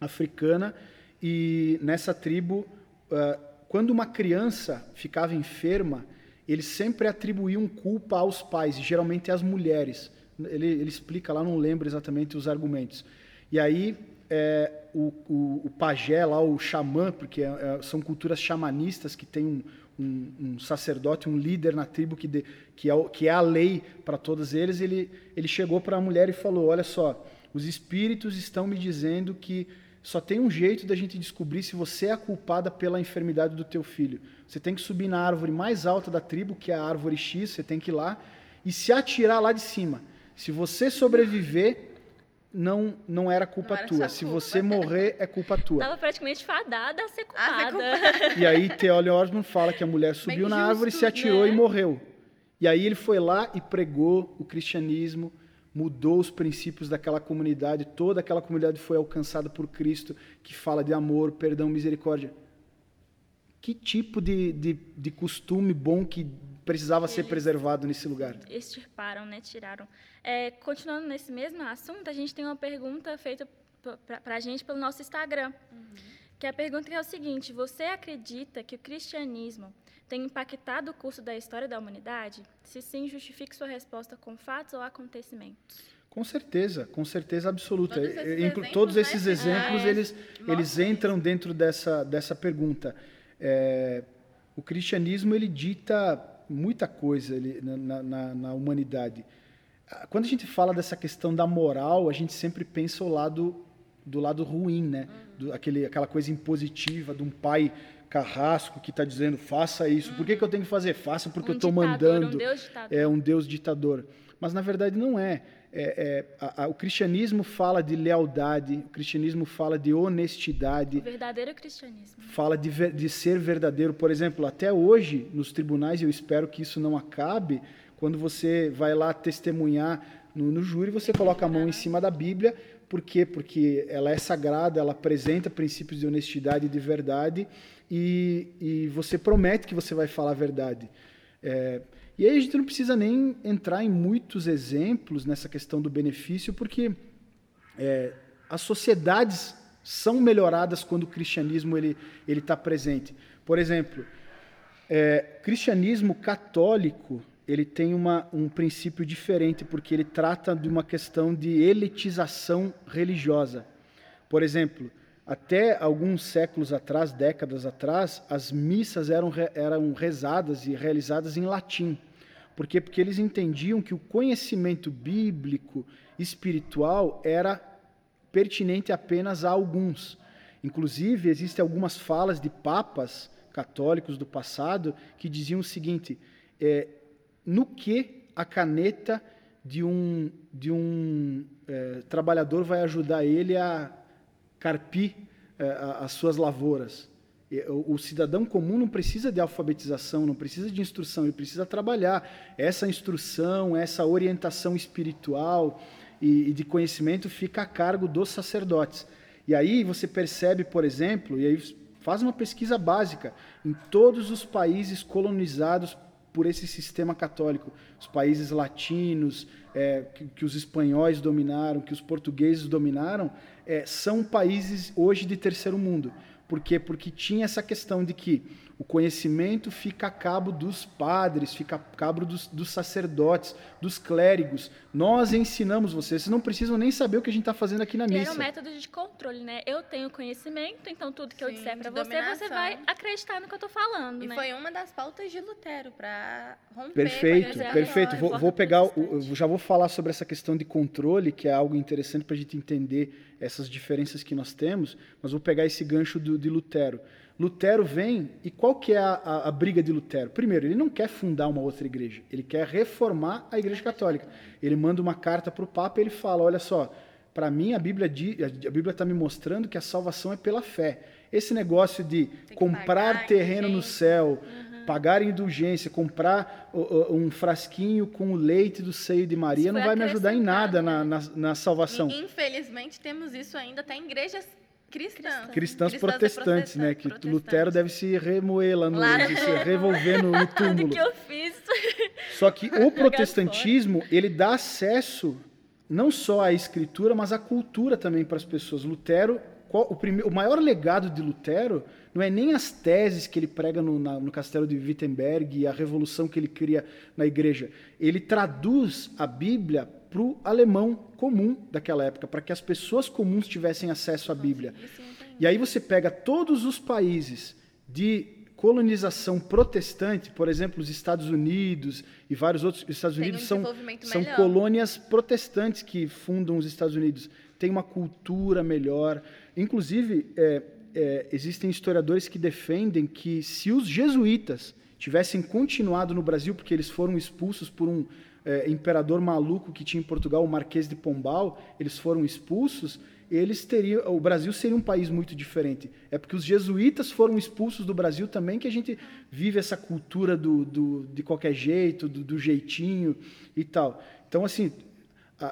africana e nessa tribo, uh, quando uma criança ficava enferma, eles sempre atribuíam culpa aos pais, geralmente às mulheres. Ele, ele explica lá, não lembro exatamente os argumentos. E aí é, o, o, o, pajé lá, o xamã, porque é, é, são culturas xamanistas que tem um, um, um, sacerdote, um líder na tribo que, de, que, é, que é a lei para todos eles, ele, ele chegou para a mulher e falou: Olha só, os espíritos estão me dizendo que só tem um jeito da gente descobrir se você é a culpada pela enfermidade do teu filho. Você tem que subir na árvore mais alta da tribo, que é a árvore X, você tem que ir lá e se atirar lá de cima. Se você sobreviver, não não era culpa não era tua. Se culpa. você morrer, é culpa tua. Tava praticamente fadada a ser culpada. A ser culpada. E aí Theole Osmond fala que a mulher subiu Bem na justo, árvore, se atirou né? e morreu. E aí ele foi lá e pregou o cristianismo, mudou os princípios daquela comunidade, toda aquela comunidade foi alcançada por Cristo, que fala de amor, perdão, misericórdia. Que tipo de, de, de costume bom que precisava Eles ser preservado nesse lugar? Extirparam, né? Tiraram. É, continuando nesse mesmo assunto, a gente tem uma pergunta feita para a gente pelo nosso Instagram. Uhum. Que a pergunta é o seguinte: Você acredita que o cristianismo tem impactado o curso da história da humanidade? Se sim, justifique sua resposta com fatos ou acontecimentos. Com certeza, com certeza absoluta. Todos esses exemplos, Todos esses né? exemplos é, eles, eles entram dentro dessa, dessa pergunta. É, o cristianismo ele dita muita coisa ele, na, na, na, humanidade. Quando a gente fala dessa questão da moral, a gente sempre pensa o lado do lado ruim, né? Do, aquele, aquela coisa impositiva de um pai carrasco que está dizendo faça isso. Por que, que eu tenho que fazer? Faça porque um eu estou mandando. Um Deus é um Deus ditador. Mas na verdade não é. é, é a, a, o cristianismo fala de lealdade, o cristianismo fala de honestidade. O verdadeiro cristianismo. Fala de, de ser verdadeiro. Por exemplo, até hoje, nos tribunais, eu espero que isso não acabe, quando você vai lá testemunhar no, no júri, você coloca a mão em cima da Bíblia. Por quê? Porque ela é sagrada, ela apresenta princípios de honestidade e de verdade e, e você promete que você vai falar a verdade. É, e aí a gente não precisa nem entrar em muitos exemplos nessa questão do benefício, porque é, as sociedades são melhoradas quando o cristianismo ele ele está presente. Por exemplo, é, cristianismo católico ele tem uma, um princípio diferente porque ele trata de uma questão de elitização religiosa. Por exemplo, até alguns séculos atrás, décadas atrás, as missas eram, eram rezadas e realizadas em latim. Por quê? Porque eles entendiam que o conhecimento bíblico, espiritual, era pertinente apenas a alguns. Inclusive, existem algumas falas de papas católicos do passado que diziam o seguinte: é, no que a caneta de um, de um é, trabalhador vai ajudar ele a carpir eh, as suas lavouras. O, cidadão comum não precisa de alfabetização, não precisa de instrução, ele precisa trabalhar. Essa instrução, essa orientação espiritual e, e de conhecimento fica a cargo dos sacerdotes. E aí você percebe, por exemplo, e aí faz uma pesquisa básica, em todos os países colonizados por esse sistema católico, os países latinos, é, que, que, os espanhóis dominaram, que os portugueses dominaram, é, são países hoje de terceiro mundo. Por quê? Porque tinha essa questão de que o conhecimento fica a cabo dos padres, fica a cabo dos, dos sacerdotes, dos clérigos. Nós ensinamos vocês, vocês não precisam nem saber o que a gente está fazendo aqui na missa. é um método de controle, né? Eu tenho conhecimento, então tudo que Sim, eu disser para você, você vai acreditar no que eu estou falando. E né? foi uma das pautas de Lutero para romper. Perfeito, perfeito. Vou, vou pegar, o, já vou falar sobre essa questão de controle, que é algo interessante para a gente entender essas diferenças que nós temos, mas vou pegar esse gancho do, de Lutero. Lutero vem e qual que é a, a, a, briga de Lutero? Primeiro, ele não quer fundar uma outra igreja, ele quer reformar a Igreja Católica. Ele manda uma carta para o Papa e ele fala: olha só, para mim a Bíblia a Bíblia está me mostrando que a salvação é pela fé. Esse negócio de comprar terreno no céu, uhum. pagar indulgência, comprar um frasquinho com o leite do seio de Maria, não vai me ajudar em nada na, na, na salvação. E, infelizmente temos isso ainda até em igrejas Cristãs. Cristãs, protestantes, né? Que protestantes. Lutero deve se remoer lá, no, lá. se revolver no, no túmulo. que eu fiz. Só que o protestantismo, ele dá acesso não só à escritura, mas à cultura também para as pessoas. Lutero, qual, o, primeiro, o maior legado de Lutero não é nem as teses que ele prega no, na, no castelo de Wittenberg e a revolução que ele cria na igreja. Ele traduz a Bíblia para o alemão comum daquela época, para que as pessoas comuns tivessem acesso à Bíblia. E aí você pega todos os países de colonização protestante, por exemplo, os Estados Unidos e vários outros, os Estados Unidos um são, são colônias protestantes que fundam os Estados Unidos, tem uma cultura melhor. Inclusive, é, é, existem historiadores que defendem que se os jesuítas tivessem continuado no Brasil, porque eles foram expulsos por um é, imperador maluco que tinha em Portugal, o Marquês de Pombal, eles foram expulsos, eles teriam, o Brasil seria um país muito diferente. É porque os jesuítas foram expulsos do Brasil também que a gente vive essa cultura do, do de qualquer jeito, do, do jeitinho e tal. Então, assim,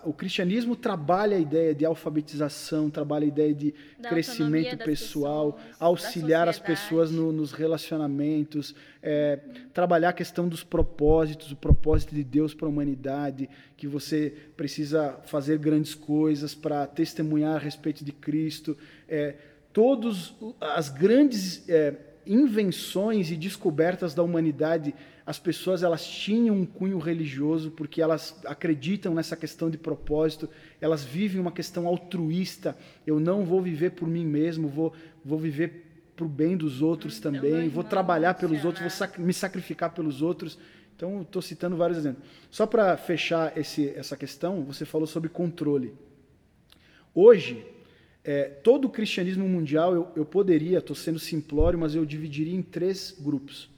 o cristianismo trabalha a ideia de alfabetização, trabalha a ideia de da crescimento pessoal, pessoas, auxiliar as pessoas no, nos relacionamentos, é, trabalhar a questão dos propósitos, o propósito de Deus para a humanidade, que você precisa fazer grandes coisas para testemunhar a respeito de Cristo. É, todas as grandes é, invenções e descobertas da humanidade as pessoas elas tinham um cunho religioso porque elas acreditam nessa questão de propósito, elas vivem uma questão altruísta. Eu não vou viver por mim mesmo, vou, vou viver para o bem dos outros também, vou trabalhar pelos outros, vou sac me sacrificar pelos outros. Então, estou citando vários exemplos. Só para fechar esse, essa questão, você falou sobre controle. Hoje, é, todo o cristianismo mundial, eu, eu poderia, estou sendo simplório, mas eu dividiria em três grupos.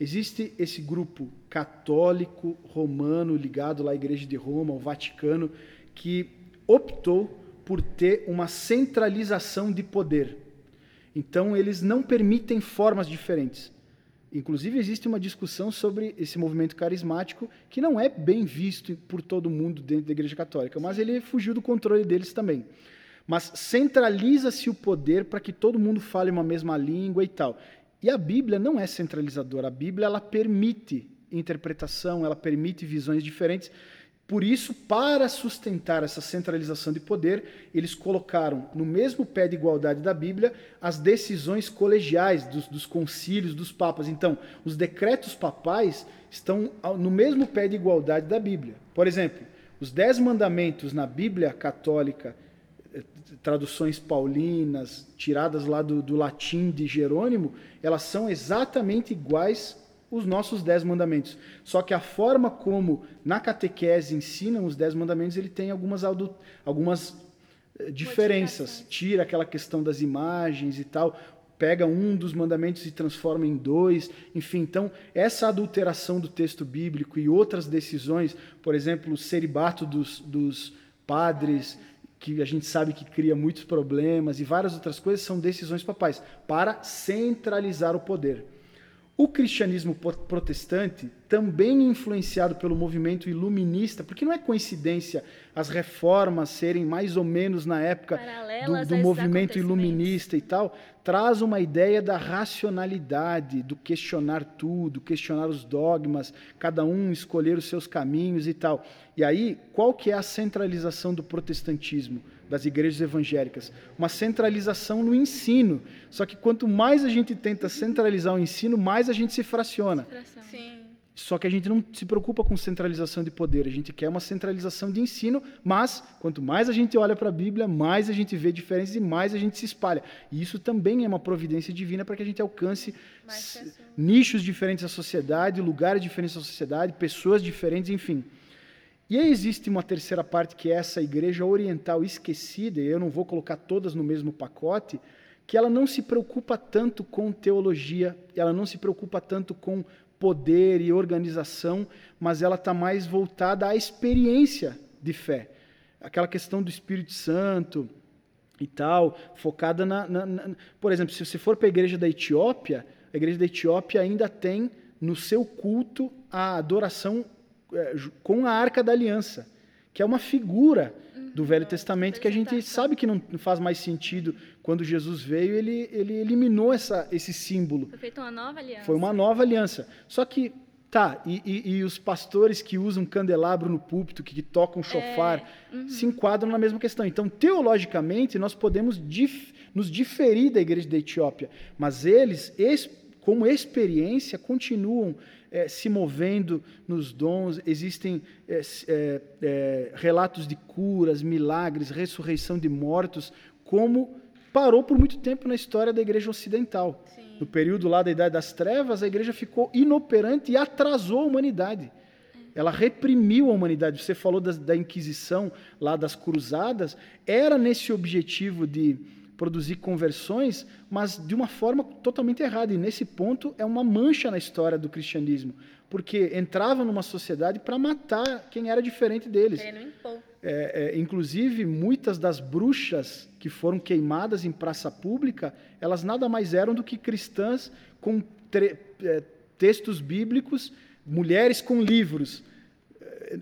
Existe esse grupo católico romano ligado à Igreja de Roma, ao Vaticano, que optou por ter uma centralização de poder. Então, eles não permitem formas diferentes. Inclusive, existe uma discussão sobre esse movimento carismático que não é bem visto por todo mundo dentro da Igreja Católica, mas ele fugiu do controle deles também. Mas centraliza-se o poder para que todo mundo fale uma mesma língua e tal. E a Bíblia não é centralizadora. A Bíblia ela permite interpretação, ela permite visões diferentes. Por isso, para sustentar essa centralização de poder, eles colocaram no mesmo pé de igualdade da Bíblia as decisões colegiais dos, dos concílios, dos papas. Então, os decretos papais estão no mesmo pé de igualdade da Bíblia. Por exemplo, os dez mandamentos na Bíblia católica traduções paulinas, tiradas lá do, do, latim de Jerônimo, elas são exatamente iguais os nossos dez mandamentos. Só que a forma como na catequese ensinam os dez mandamentos, ele tem algumas, algumas eh, diferenças. Tira aquela questão das imagens e tal, pega um dos mandamentos e transforma em dois. Enfim, então, essa adulteração do texto bíblico e outras decisões, por exemplo, o celibato dos, dos padres que a gente sabe que cria muitos problemas e várias outras coisas, são decisões papais para centralizar o poder. O cristianismo protestante, também influenciado pelo movimento iluminista, porque não é coincidência as reformas serem mais ou menos na época do, do movimento iluminista e tal, traz uma ideia da racionalidade, do questionar tudo, questionar os dogmas, cada um escolher os seus caminhos e tal. E aí, qual que é a centralização do protestantismo? das igrejas evangélicas, uma centralização no ensino. Só que quanto mais a gente tenta centralizar o ensino, mais a gente se fraciona. Sim. Só que a gente não se preocupa com centralização de poder, a gente quer uma centralização de ensino, mas quanto mais a gente olha para a Bíblia, mais a gente vê diferenças e mais a gente se espalha. E isso também é uma providência divina para que a gente alcance nichos diferentes da sociedade, lugares diferentes da sociedade, pessoas diferentes, enfim. E aí existe uma terceira parte que é essa igreja oriental esquecida, e eu não vou colocar todas no mesmo pacote, que ela não se preocupa tanto com teologia, ela não se preocupa tanto com poder e organização, mas ela está mais voltada à experiência de fé. Aquela questão do Espírito Santo e tal, focada na. na, na por exemplo, se você for para a igreja da Etiópia, a igreja da Etiópia ainda tem no seu culto a adoração é, com a Arca da Aliança, que é uma figura do Velho Testamento que a gente sabe que não faz mais sentido. Quando Jesus veio, ele, ele eliminou essa, esse símbolo. Foi feita uma nova aliança. Foi uma nova aliança. Só que, tá, e, e, e os pastores que usam candelabro no púlpito, que, que tocam chofar, é, uhum. se enquadram na mesma questão. Então, teologicamente, nós podemos dif nos diferir da igreja da Etiópia, mas eles, como experiência, continuam é, se movendo nos dons, existem é, é, é, relatos de curas, milagres, ressurreição de mortos, como parou por muito tempo na história da igreja ocidental. Sim. No período lá da Idade das Trevas, a igreja ficou inoperante e atrasou a humanidade. Ela reprimiu a humanidade. Você falou da, da Inquisição, lá das cruzadas, era nesse objetivo de produzir conversões, mas de uma forma totalmente errada. E nesse ponto é uma mancha na história do cristianismo, porque entrava numa sociedade para matar quem era diferente deles. É, é, inclusive, muitas das bruxas que foram queimadas em praça pública, elas nada mais eram do que cristãs com é, textos bíblicos, mulheres com livros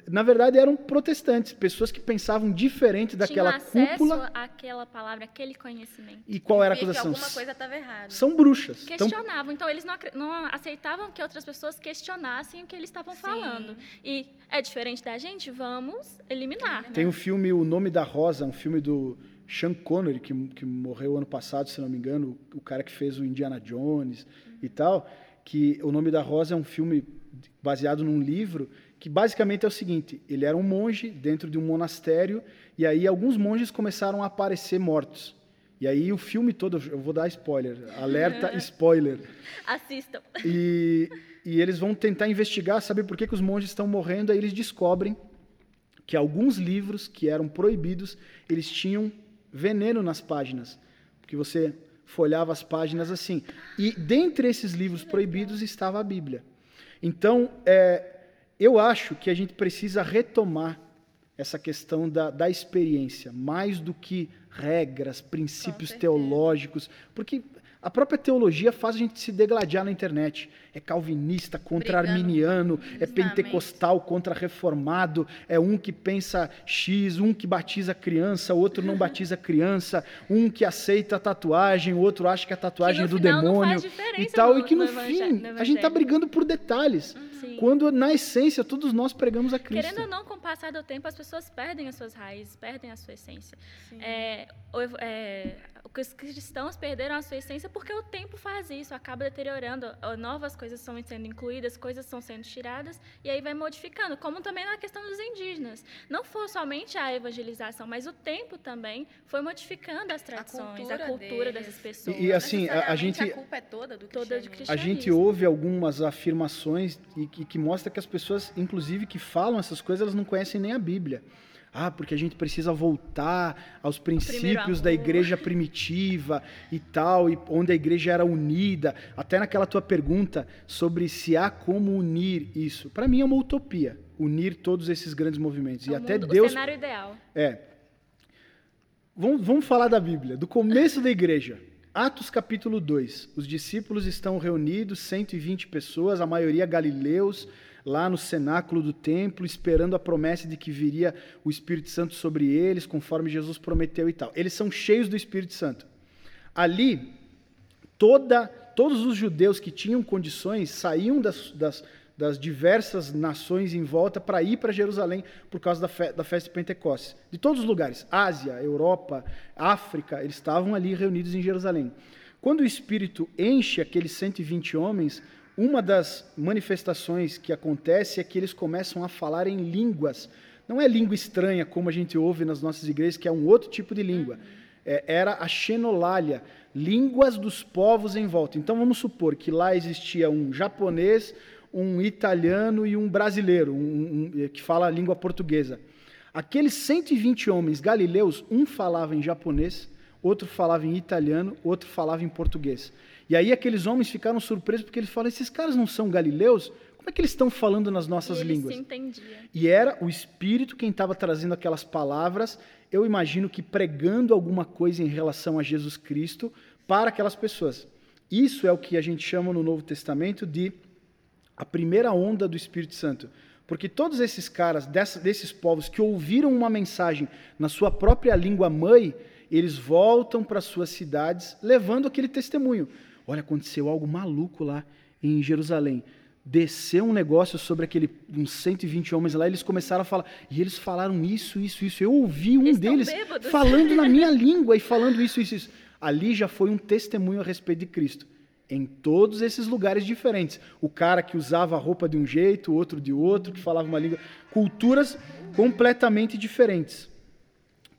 na verdade, eram protestantes, pessoas que pensavam diferente daquela Tinha cúpula. àquela palavra, aquele conhecimento. E qual era a acusação? alguma coisa estava errada. São bruxas. Questionavam. Então, então eles não, não, aceitavam que outras pessoas questionassem o que eles estavam falando. E é diferente da gente, vamos eliminar. Tem o um filme O Nome da Rosa, um filme do Sean Connery, que, que morreu ano passado, se não me engano, o, o cara que fez o Indiana Jones uhum. e tal, que O Nome da Rosa é um filme baseado num livro que basicamente é o seguinte: ele era um monge dentro de um monastério e aí alguns monges começaram a aparecer mortos. E aí o filme todo, eu vou dar spoiler, alerta spoiler. Assistam. E, e eles vão tentar investigar, saber por que, que os monges estão morrendo, aí eles descobrem que alguns livros que eram proibidos, eles tinham veneno nas páginas, porque você folhava as páginas assim. E dentre esses livros proibidos estava a Bíblia. Então, é, eu acho que a gente precisa retomar essa questão da, da experiência, mais do que regras, princípios teológicos, porque a própria teologia faz a gente se degladiar na internet. É calvinista contra Brigando. arminiano, é pentecostal contra reformado, é um que pensa X, um que batiza criança, outro não batiza criança, um que aceita a tatuagem, o outro acha que a tatuagem que é do demônio e tal, no, e que no, no fim a gente está brigando por detalhes. Sim. Quando na essência todos nós pregamos a Cristo. Querendo ou não, com o passar do tempo as pessoas perdem as suas raízes, perdem a sua essência. É, é, os cristãos perderam a sua essência porque o tempo faz isso, acaba deteriorando, novas coisas estão sendo incluídas, coisas estão sendo tiradas, e aí vai modificando, como também na questão dos indígenas. Não foi somente a evangelização, mas o tempo também foi modificando as tradições, a cultura, a cultura dessas pessoas. E, e assim, a, a, gente... A culpa é toda do toda A gente ouve algumas afirmações e que, que mostra que as pessoas, inclusive, que falam essas coisas, elas não conhecem nem a Bíblia. Ah, porque a gente precisa voltar aos princípios da igreja primitiva e tal, e onde a igreja era unida. Até naquela tua pergunta sobre se há como unir isso. Para mim é uma utopia, unir todos esses grandes movimentos. É e até mundo, Deus. O cenário ideal. É. Vamos, vamos falar da Bíblia, do começo da igreja. Atos capítulo 2. Os discípulos estão reunidos, 120 pessoas, a maioria galileus lá no cenáculo do templo, esperando a promessa de que viria o Espírito Santo sobre eles, conforme Jesus prometeu e tal. Eles são cheios do Espírito Santo. Ali, toda, todos os judeus que tinham condições saíam das, das, das diversas nações em volta para ir para Jerusalém por causa da, fe, da festa de Pentecostes. De todos os lugares, Ásia, Europa, África, eles estavam ali reunidos em Jerusalém. Quando o Espírito enche aqueles 120 homens, uma das manifestações que acontece é que eles começam a falar em línguas. Não é língua estranha, como a gente ouve nas nossas igrejas, que é um outro tipo de língua. É, era a xenolália, línguas dos povos em volta. Então vamos supor que lá existia um japonês, um italiano e um brasileiro, um, um, que fala a língua portuguesa. Aqueles 120 homens galileus, um falava em japonês, outro falava em italiano, outro falava em português. E aí aqueles homens ficaram surpresos porque eles falam: esses caras não são galileus? Como é que eles estão falando nas nossas e línguas? Se entendia. E era o Espírito quem estava trazendo aquelas palavras, eu imagino que pregando alguma coisa em relação a Jesus Cristo para aquelas pessoas. Isso é o que a gente chama no Novo Testamento de a primeira onda do Espírito Santo. Porque todos esses caras, dessa, desses povos que ouviram uma mensagem na sua própria língua mãe, eles voltam para suas cidades levando aquele testemunho. Olha, aconteceu algo maluco lá em Jerusalém. Desceu um negócio sobre aquele uns 120 homens lá, eles começaram a falar, e eles falaram isso, isso, isso. Eu ouvi um eles deles falando na minha língua e falando isso, isso, isso. Ali já foi um testemunho a respeito de Cristo. Em todos esses lugares diferentes. O cara que usava a roupa de um jeito, o outro de outro, que falava uma língua. Culturas completamente diferentes.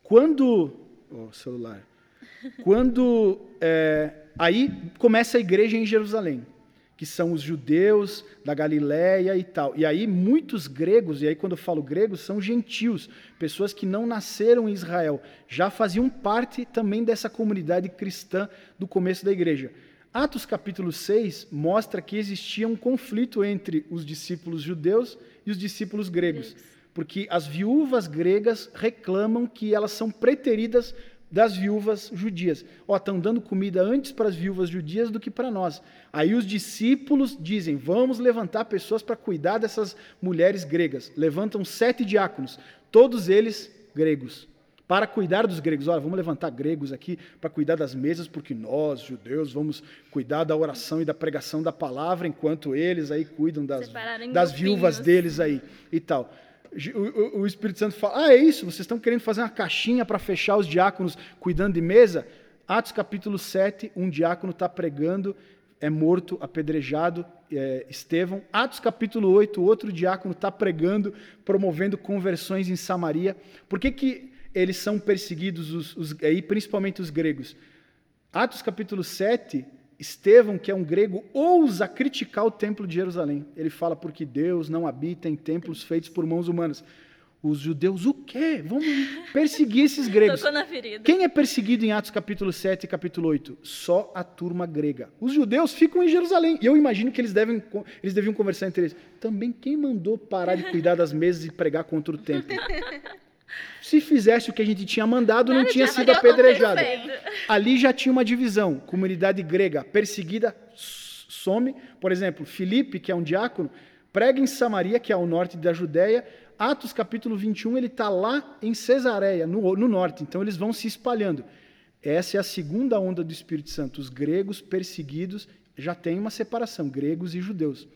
Quando. Oh, celular. Quando é, aí começa a igreja em Jerusalém, que são os judeus da Galiléia e tal. E aí muitos gregos, e aí quando eu falo gregos, são gentios, pessoas que não nasceram em Israel, já faziam parte também dessa comunidade cristã do começo da igreja. Atos capítulo 6 mostra que existia um conflito entre os discípulos judeus e os discípulos gregos, porque as viúvas gregas reclamam que elas são preteridas das viúvas judias. Ó, estão dando comida antes para as viúvas judias do que para nós. Aí os discípulos dizem: vamos levantar pessoas para cuidar dessas mulheres gregas. Levantam sete diáconos, todos eles gregos para cuidar dos gregos. Olha, vamos levantar gregos aqui para cuidar das mesas, porque nós, judeus, vamos cuidar da oração e da pregação da palavra, enquanto eles aí cuidam das, das viúvas deles aí e tal. O, o, Espírito Santo fala: Ah, é isso? Vocês estão querendo fazer uma caixinha para fechar os diáconos cuidando de mesa? Atos capítulo 7, um diácono está pregando, é morto, apedrejado, é, Estevão. Atos capítulo 8, outro diácono está pregando, promovendo conversões em Samaria. Por que, que eles são perseguidos, os, os, aí, principalmente os gregos. Atos capítulo 7, Estevão, que é um grego, ousa criticar o templo de Jerusalém. Ele fala porque Deus não habita em templos feitos por mãos humanas. Os judeus, o quê? Vamos perseguir esses gregos. Quem é perseguido em Atos capítulo 7 e capítulo 8? Só a turma grega. Os judeus ficam em Jerusalém. E eu imagino que eles, devem, eles deviam conversar entre eles. Também quem mandou parar de cuidar das mesas e pregar contra o templo? Se fizesse o que a gente tinha mandado, não, não tinha sido apedrejado. Ali já tinha uma divisão. Comunidade grega perseguida some. Por exemplo, Filipe, que é um diácono, prega em Samaria, que é ao norte da Judéia. Atos capítulo 21, ele está lá em Cesareia, no, no norte. Então eles vão se espalhando. Essa é a segunda onda do Espírito Santo. Os gregos perseguidos já tem uma separação, gregos e judeus.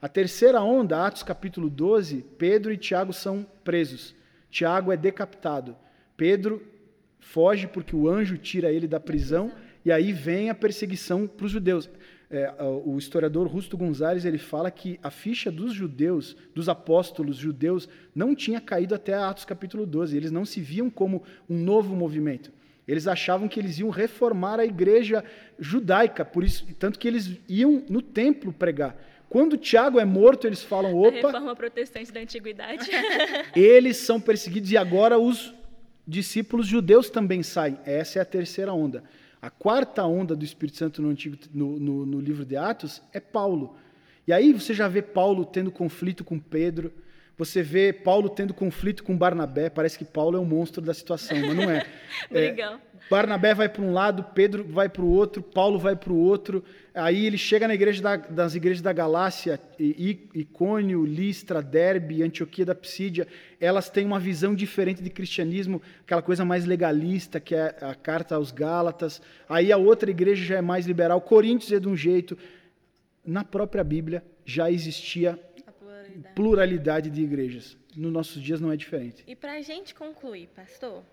A terceira onda, Atos capítulo 12, Pedro e Tiago são presos. Tiago é decapitado. Pedro foge porque o anjo tira ele da prisão e aí vem a perseguição para os judeus. É, o historiador Rusto Gonzalez ele fala que a ficha dos judeus, dos apóstolos judeus, não tinha caído até Atos capítulo 12. Eles não se viam como um novo movimento. Eles achavam que eles iam reformar a igreja judaica, por isso, tanto que eles iam no templo pregar. Quando Tiago é morto, eles falam: opa. A reforma protestante da antiguidade. eles são perseguidos e agora os discípulos judeus também saem. Essa é a terceira onda. A quarta onda do Espírito Santo no, Antigo, no, no, no livro de Atos é Paulo. E aí você já vê Paulo tendo conflito com Pedro. Você vê Paulo tendo conflito com Barnabé. Parece que Paulo é um monstro da situação, mas não é. é Barnabé vai para um lado, Pedro vai para o outro, Paulo vai para o outro. Aí ele chega na igreja da, das igrejas da Galácia, Icônio, Listra, Derbe, Antioquia da Psídia. Elas têm uma visão diferente de cristianismo, aquela coisa mais legalista, que é a carta aos Gálatas. Aí a outra igreja já é mais liberal. Coríntios é de um jeito. Na própria Bíblia já existia pluralidade. pluralidade de igrejas. Nos nossos dias não é diferente. E para a gente concluir, pastor,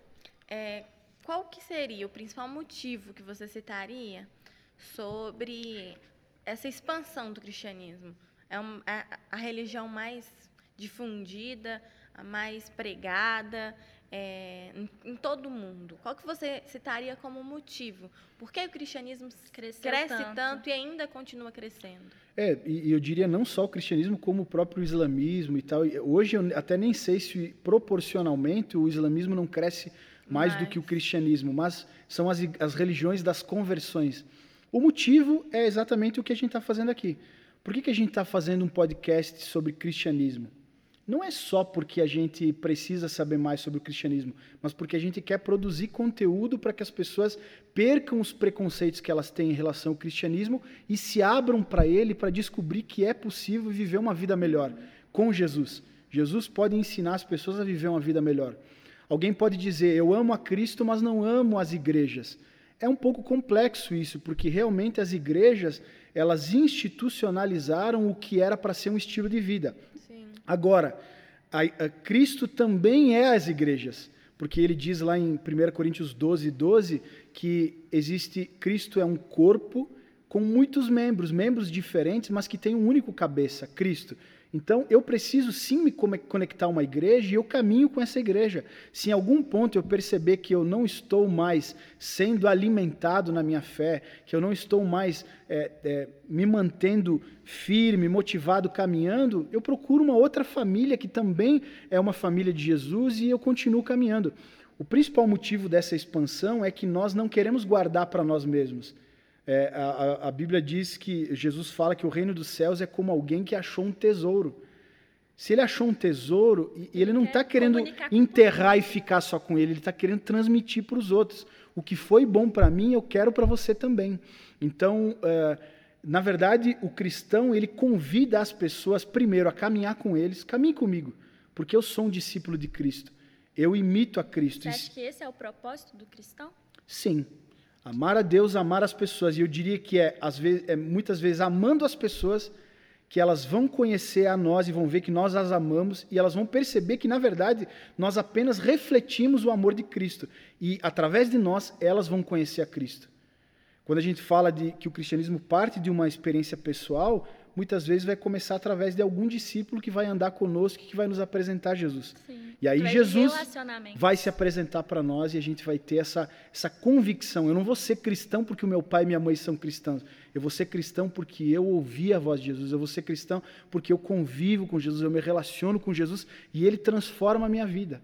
é, qual que seria o principal motivo que você citaria sobre essa expansão do cristianismo? É a, é a religião mais difundida, a mais pregada é, em, em, todo o mundo. Qual que você citaria como motivo? Por que o cristianismo Cresceu cresce tanto. tanto. e ainda continua crescendo? É, e eu diria não só o cristianismo, como o próprio islamismo e tal. Hoje eu até nem sei se proporcionalmente o islamismo não cresce mais do que o cristianismo, mas são as, as religiões das conversões. O motivo é exatamente o que a gente está fazendo aqui. Por que, que a gente está fazendo um podcast sobre cristianismo? Não é só porque a gente precisa saber mais sobre o cristianismo, mas porque a gente quer produzir conteúdo para que as pessoas percam os preconceitos que elas têm em relação ao cristianismo e se abram para ele para descobrir que é possível viver uma vida melhor com Jesus. Jesus pode ensinar as pessoas a viver uma vida melhor. Alguém pode dizer, eu amo a Cristo, mas não amo as igrejas. É um pouco complexo isso, porque realmente as igrejas, elas institucionalizaram o que era para ser um estilo de vida. Agora, a, a Cristo também é as igrejas, porque ele diz lá em 1 Coríntios 12, 12, que existe, Cristo é um corpo com muitos membros, membros diferentes, mas que tem um único cabeça, Cristo. Então, eu preciso sim me conectar a uma igreja e eu caminho com essa igreja. Se em algum ponto eu perceber que eu não estou mais sendo alimentado na minha fé, que eu não estou mais é, é, me mantendo firme, motivado, caminhando, eu procuro uma outra família que também é uma família de Jesus e eu continuo caminhando. O principal motivo dessa expansão é que nós não queremos guardar para nós mesmos. É, a, a, Bíblia diz que Jesus fala que o reino dos céus é como alguém que achou um tesouro. Se ele achou um tesouro, e ele não está querendo enterrar e ficar só com ele, ele está querendo transmitir para os outros. O que foi bom para mim, eu quero para você também. Então, é, na verdade, o cristão ele convida as pessoas primeiro a caminhar com eles, caminhe comigo, porque eu sou um discípulo de Cristo. Eu imito a Cristo. Você acha que esse é o propósito do cristão? Sim. Amar a Deus, amar as pessoas. E eu diria que é, às vezes, é muitas vezes amando as pessoas que elas vão conhecer a nós e vão ver que nós as amamos e elas vão perceber que, na verdade, nós apenas refletimos o amor de Cristo. E, através de nós, elas vão conhecer a Cristo. Quando a gente fala de que o cristianismo parte de uma experiência pessoal, muitas vezes vai começar através de algum discípulo que vai andar conosco, que vai nos apresentar Jesus. Sim. E aí Jesus vai se apresentar para nós e a gente vai ter essa, essa convicção. Eu não vou ser cristão porque o meu pai e minha mãe são cristãos. Eu vou ser cristão porque eu ouvi a voz de Jesus. Eu vou ser cristão porque eu convivo com Jesus, eu me relaciono com Jesus e ele transforma a minha vida.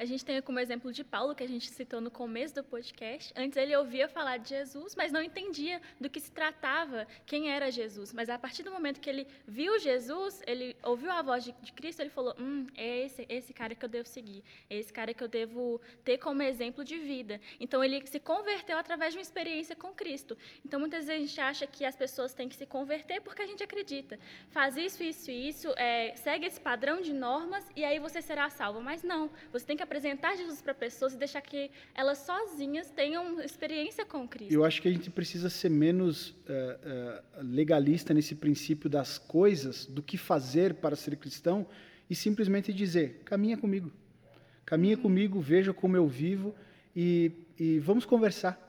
A gente tem como exemplo de Paulo, que a gente citou no começo do podcast. Antes ele ouvia falar de Jesus, mas não entendia do que se tratava, quem era Jesus. Mas a partir do momento que ele viu Jesus, ele ouviu a voz de, de Cristo, ele falou: Hum, é esse, esse cara que eu devo seguir, é esse cara que eu devo ter como exemplo de vida. Então ele se converteu através de uma experiência com Cristo. Então muitas vezes a gente acha que as pessoas têm que se converter porque a gente acredita. Faz isso, isso e isso, é, segue esse padrão de normas e aí você será salvo. Mas não, você tem que apresentar Jesus para pessoas e deixar que elas sozinhas tenham experiência com Cristo. Eu acho que a gente precisa ser menos uh, uh, legalista nesse princípio das coisas, do que fazer para ser cristão, e simplesmente dizer: caminha comigo, caminha uhum. comigo, veja como eu vivo e, e vamos conversar.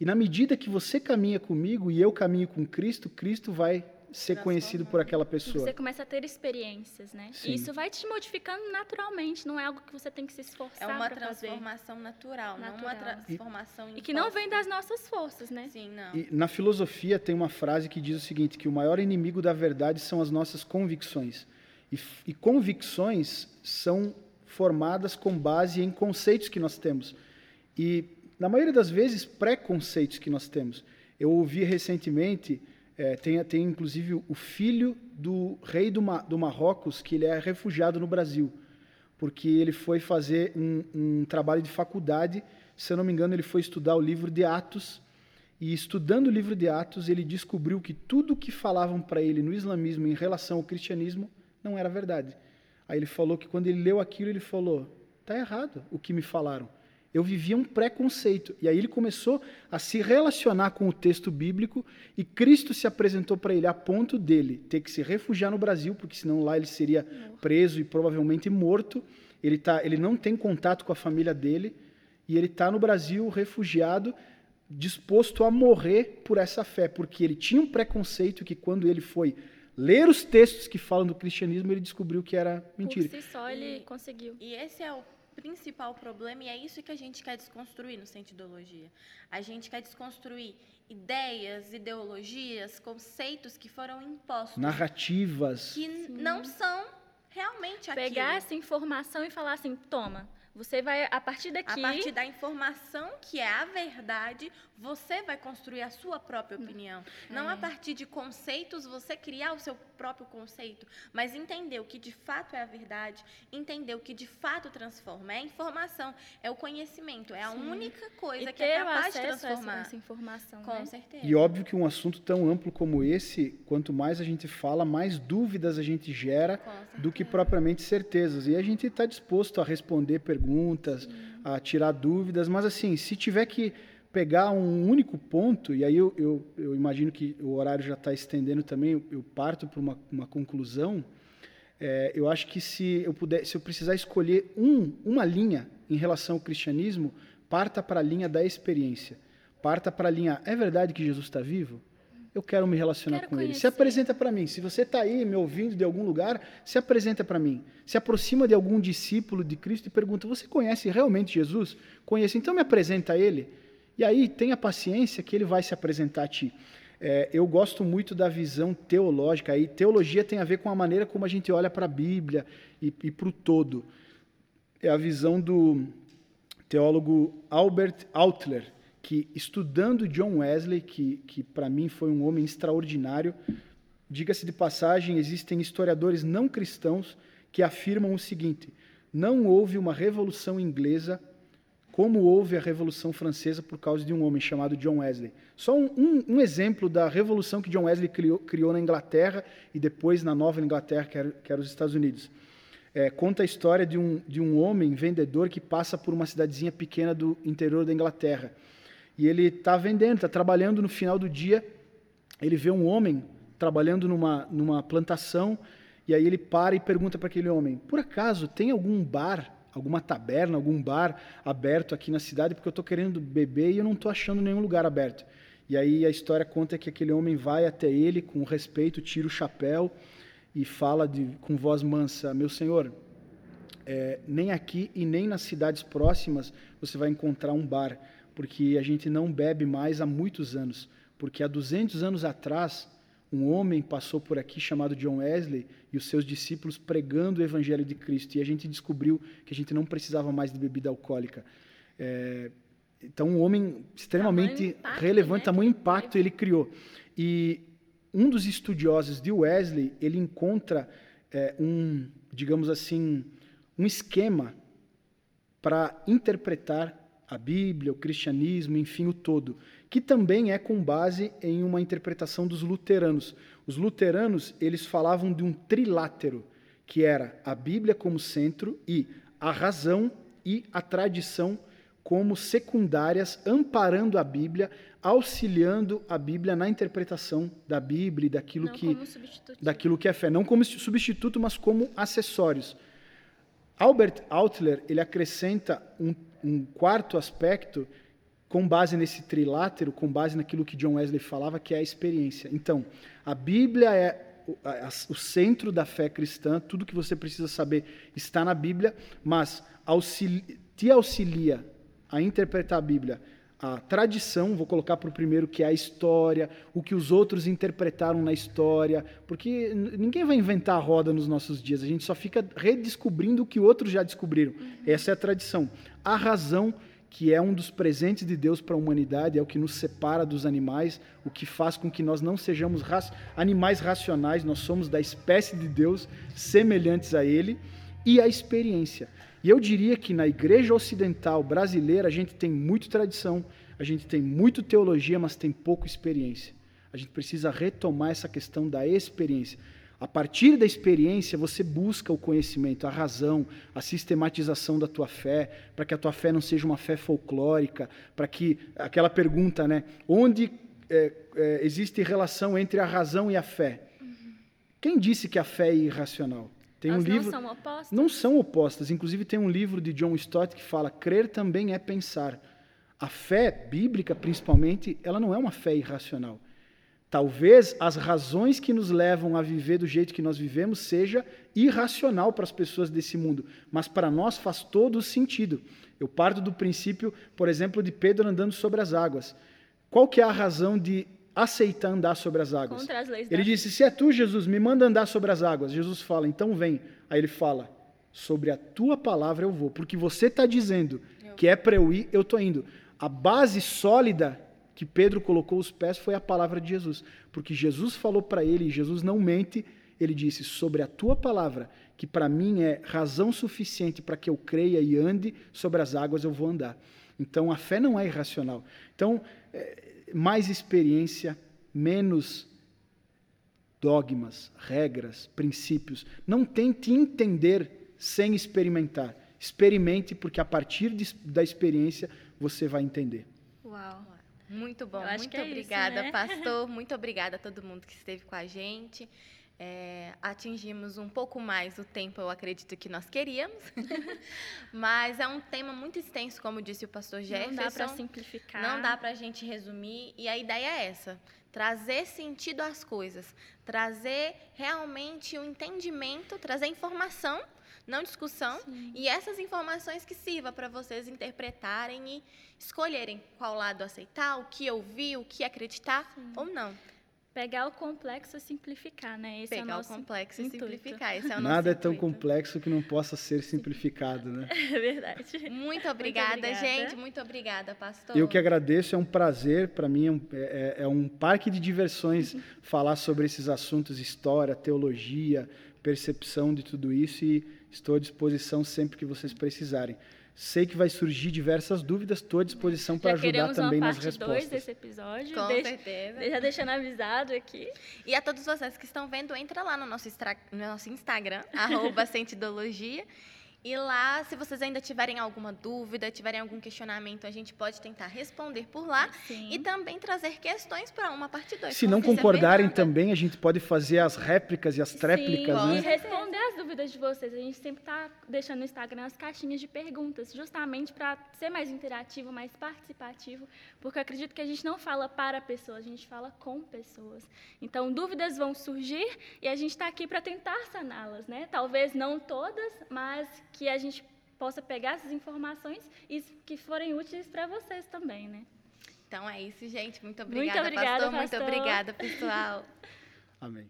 E na medida que você caminha comigo e eu caminho com Cristo, Cristo vai ser conhecido por aquela pessoa. Você começa a ter experiências, né? Sim. E isso vai te modificando naturalmente, não é algo que você tem que se esforçar É uma transformação fazer. natural, natural, não uma transformação E, e que não vem das nossas forças, né? Sim, não. E na filosofia tem uma frase que diz o seguinte, que o maior inimigo da verdade são as nossas convicções. E, e convicções são formadas com base em conceitos que nós temos. E, na maioria das vezes, preconceitos que nós temos. Eu ouvi recentemente é, tem, tem inclusive o filho do rei do, do Marrocos, que ele é refugiado no Brasil, porque ele foi fazer um, um trabalho de faculdade, se eu não me engano, ele foi estudar o livro de Atos, e estudando o livro de Atos, ele descobriu que tudo que falavam para ele no islamismo em relação ao cristianismo não era verdade. Aí ele falou que quando ele leu aquilo, ele falou: "Tá errado o que me falaram eu vivia um preconceito. E aí ele começou a se relacionar com o texto bíblico e Cristo se apresentou para ele a ponto dele ter que se refugiar no Brasil, porque senão lá ele seria preso e provavelmente morto. Ele, tá, ele não tem contato com a família dele e ele está no Brasil refugiado, disposto a morrer por essa fé, porque ele tinha um preconceito que quando ele foi ler os textos que falam do cristianismo, ele descobriu que era mentira. Por si só ele conseguiu. E esse é o principal problema e é isso que a gente quer desconstruir no Sentiologia. A gente quer desconstruir ideias, ideologias, conceitos que foram impostos. Narrativas. Que Sim. não são realmente aquilo. Pegar essa informação e falar assim, toma, você vai, a partir daqui. A partir da informação que é a verdade, você vai construir a sua própria opinião. É. Não a partir de conceitos, você criar o seu próprio conceito, mas entender o que de fato é a verdade, entender o que de fato transforma. É a informação, é o conhecimento, é a Sim. única coisa e que é capaz de transformar. Essa, essa informação. Com né? certeza. E óbvio que um assunto tão amplo como esse, quanto mais a gente fala, mais dúvidas a gente gera do que propriamente certezas. E a gente está disposto a responder perguntas perguntas, Sim. a tirar dúvidas, mas assim, se tiver que pegar um único ponto, e aí eu, eu, eu imagino que o horário já está estendendo também, eu, eu parto para uma, uma conclusão, é, eu acho que se eu puder, se eu precisar escolher um, uma linha em relação ao cristianismo, parta para a linha da experiência. Parta para a linha, é verdade que Jesus está vivo? eu quero me relacionar quero com conhecer. ele. Se apresenta para mim. Se você está aí me ouvindo de algum lugar, se apresenta para mim. Se aproxima de algum discípulo de Cristo e pergunta: Você conhece realmente Jesus? Conheço, então me apresenta a ele. E aí tenha paciência que ele vai se apresentar a ti. É, eu gosto muito da visão teológica. Aí teologia tem a ver com a maneira como a gente olha para a Bíblia e, e para o todo. É a visão do teólogo Albert Outler que estudando John Wesley, que, que para mim foi um homem extraordinário, diga-se de passagem, existem historiadores não cristãos que afirmam o seguinte: não houve uma revolução inglesa como houve a Revolução Francesa por causa de um homem chamado John Wesley. Só um, um, um exemplo da revolução que John Wesley criou, criou, na Inglaterra e depois na Nova Inglaterra, que era, que era os Estados Unidos. É, conta a história de um, de um homem vendedor que passa por uma cidadezinha pequena do interior da Inglaterra. E ele está vendendo, está trabalhando no final do dia. Ele vê um homem trabalhando numa, numa plantação, e aí ele para e pergunta para aquele homem: Por acaso tem algum bar, alguma taberna, algum bar aberto aqui na cidade? Porque eu estou querendo beber e eu não estou achando nenhum lugar aberto. E aí a história conta que aquele homem vai até ele com respeito, tira o chapéu e fala de, com voz mansa: Meu senhor, é, nem aqui e nem nas cidades próximas você vai encontrar um bar porque a gente não bebe mais há muitos anos. Porque há 200 anos atrás, um homem passou por aqui chamado John Wesley e os seus discípulos pregando o Evangelho de Cristo. E a gente descobriu que a gente não precisava mais de bebida alcoólica. É, então, um homem extremamente impacto, relevante, né? tamanho impacto ele criou. E um dos estudiosos de Wesley, ele encontra é, um, digamos assim, um esquema para interpretar a Bíblia, o cristianismo, enfim, o todo, que também é com base em uma interpretação dos luteranos. Os luteranos, eles falavam de um trilátero, que era a Bíblia como centro e a razão e a tradição como secundárias, amparando a Bíblia, auxiliando a Bíblia na interpretação da Bíblia e daquilo não que daquilo que é fé, não como substituto, mas como acessórios. Albert Outler, ele acrescenta um um quarto aspecto com base nesse trilátero, com base naquilo que John Wesley falava, que é a experiência. Então, a Bíblia é o centro da fé cristã, tudo que você precisa saber está na Bíblia, mas auxilia, te auxilia a interpretar a Bíblia a tradição, vou colocar para o primeiro, que é a história, o que os outros interpretaram na história, porque ninguém vai inventar a roda nos nossos dias, a gente só fica redescobrindo o que outros já descobriram. Essa é a tradição. A razão, que é um dos presentes de Deus para a humanidade, é o que nos separa dos animais, o que faz com que nós não sejamos animais racionais, nós somos da espécie de Deus, semelhantes a Ele, e a experiência. E eu diria que na igreja ocidental brasileira a gente tem muito tradição, a gente tem muito teologia, mas tem pouca experiência. A gente precisa retomar essa questão da experiência. A partir da experiência, você busca o conhecimento, a razão, a sistematização da tua fé, para que a tua fé não seja uma fé folclórica, para que aquela pergunta, né? Onde é, é, existe relação entre a razão e a fé? Quem disse que a fé é irracional? Tem Elas um livro, não são opostas? Não são opostas. Inclusive, tem um livro de John Stott que fala: crer também é pensar. A fé bíblica, principalmente, ela não é uma fé irracional. Talvez as razões que nos levam a viver do jeito que nós vivemos seja irracional para as pessoas desse mundo, mas para nós faz todo o sentido. Eu parto do princípio, por exemplo, de Pedro andando sobre as águas. Qual que é a razão de aceita andar sobre as águas. Contra as leis ele disse: Se é tu, Jesus, me manda andar sobre as águas. Jesus fala: Então vem. Aí ele fala: Sobre a tua palavra eu vou, porque você está dizendo que é para eu ir, eu estou indo. A base sólida que Pedro colocou os pés foi a palavra de Jesus, porque Jesus falou para ele, e Jesus não mente, ele disse: Sobre a tua palavra, que para mim é razão suficiente para que eu creia e ande sobre as águas, eu vou andar. Então a fé não é irracional. Então, é, mais experiência, menos dogmas, regras, princípios. Não tente entender sem experimentar. Experimente, porque a partir de, da experiência você vai entender. Uau! Muito bom, muito é obrigada, isso, né? pastor. Muito obrigada a todo mundo que esteve com a gente. É, atingimos um pouco mais o tempo, eu acredito que nós queríamos, mas é um tema muito extenso, como disse o pastor Jefferson. Não dá para simplificar. Não dá para a gente resumir, e a ideia é essa: trazer sentido às coisas, trazer realmente o um entendimento, trazer informação, não discussão, Sim. e essas informações que sirva para vocês interpretarem e escolherem qual lado aceitar, o que ouvir, o que acreditar Sim. ou não. Pegar o complexo e simplificar, né? Esse Pegar é o, o complexo intuito. e simplificar. Esse é o Nada é tão complexo que não possa ser simplificado, né? É verdade. Muito obrigada, Muito obrigada. gente. Muito obrigada, pastor. Eu que agradeço. É um prazer para mim. É um, é, é um, parque de diversões falar sobre esses assuntos, história, teologia, percepção de tudo isso. E estou à disposição sempre que vocês precisarem. Sei que vai surgir diversas dúvidas, estou à disposição para ajudar também nas respostas. parte 2 desse episódio. Com Deixe, certeza. Já deixando avisado aqui. E a todos vocês que estão vendo, entra lá no nosso, no nosso Instagram, arroba Sentidologia. E lá, se vocês ainda tiverem alguma dúvida, tiverem algum questionamento, a gente pode tentar responder por lá Sim. e também trazer questões para uma parte 2. Se não concordarem também, a gente pode fazer as réplicas e as tréplicas, Sim, né? E responder as dúvidas de vocês. A gente sempre está deixando no Instagram as caixinhas de perguntas, justamente para ser mais interativo, mais participativo, porque eu acredito que a gente não fala para pessoas, a gente fala com pessoas. Então, dúvidas vão surgir e a gente está aqui para tentar saná-las, né? Talvez não todas, mas que a gente possa pegar essas informações e que forem úteis para vocês também, né? Então é isso, gente. Muito obrigada, Muito obrigada pastor. pastor. Muito obrigada, pessoal. Amém.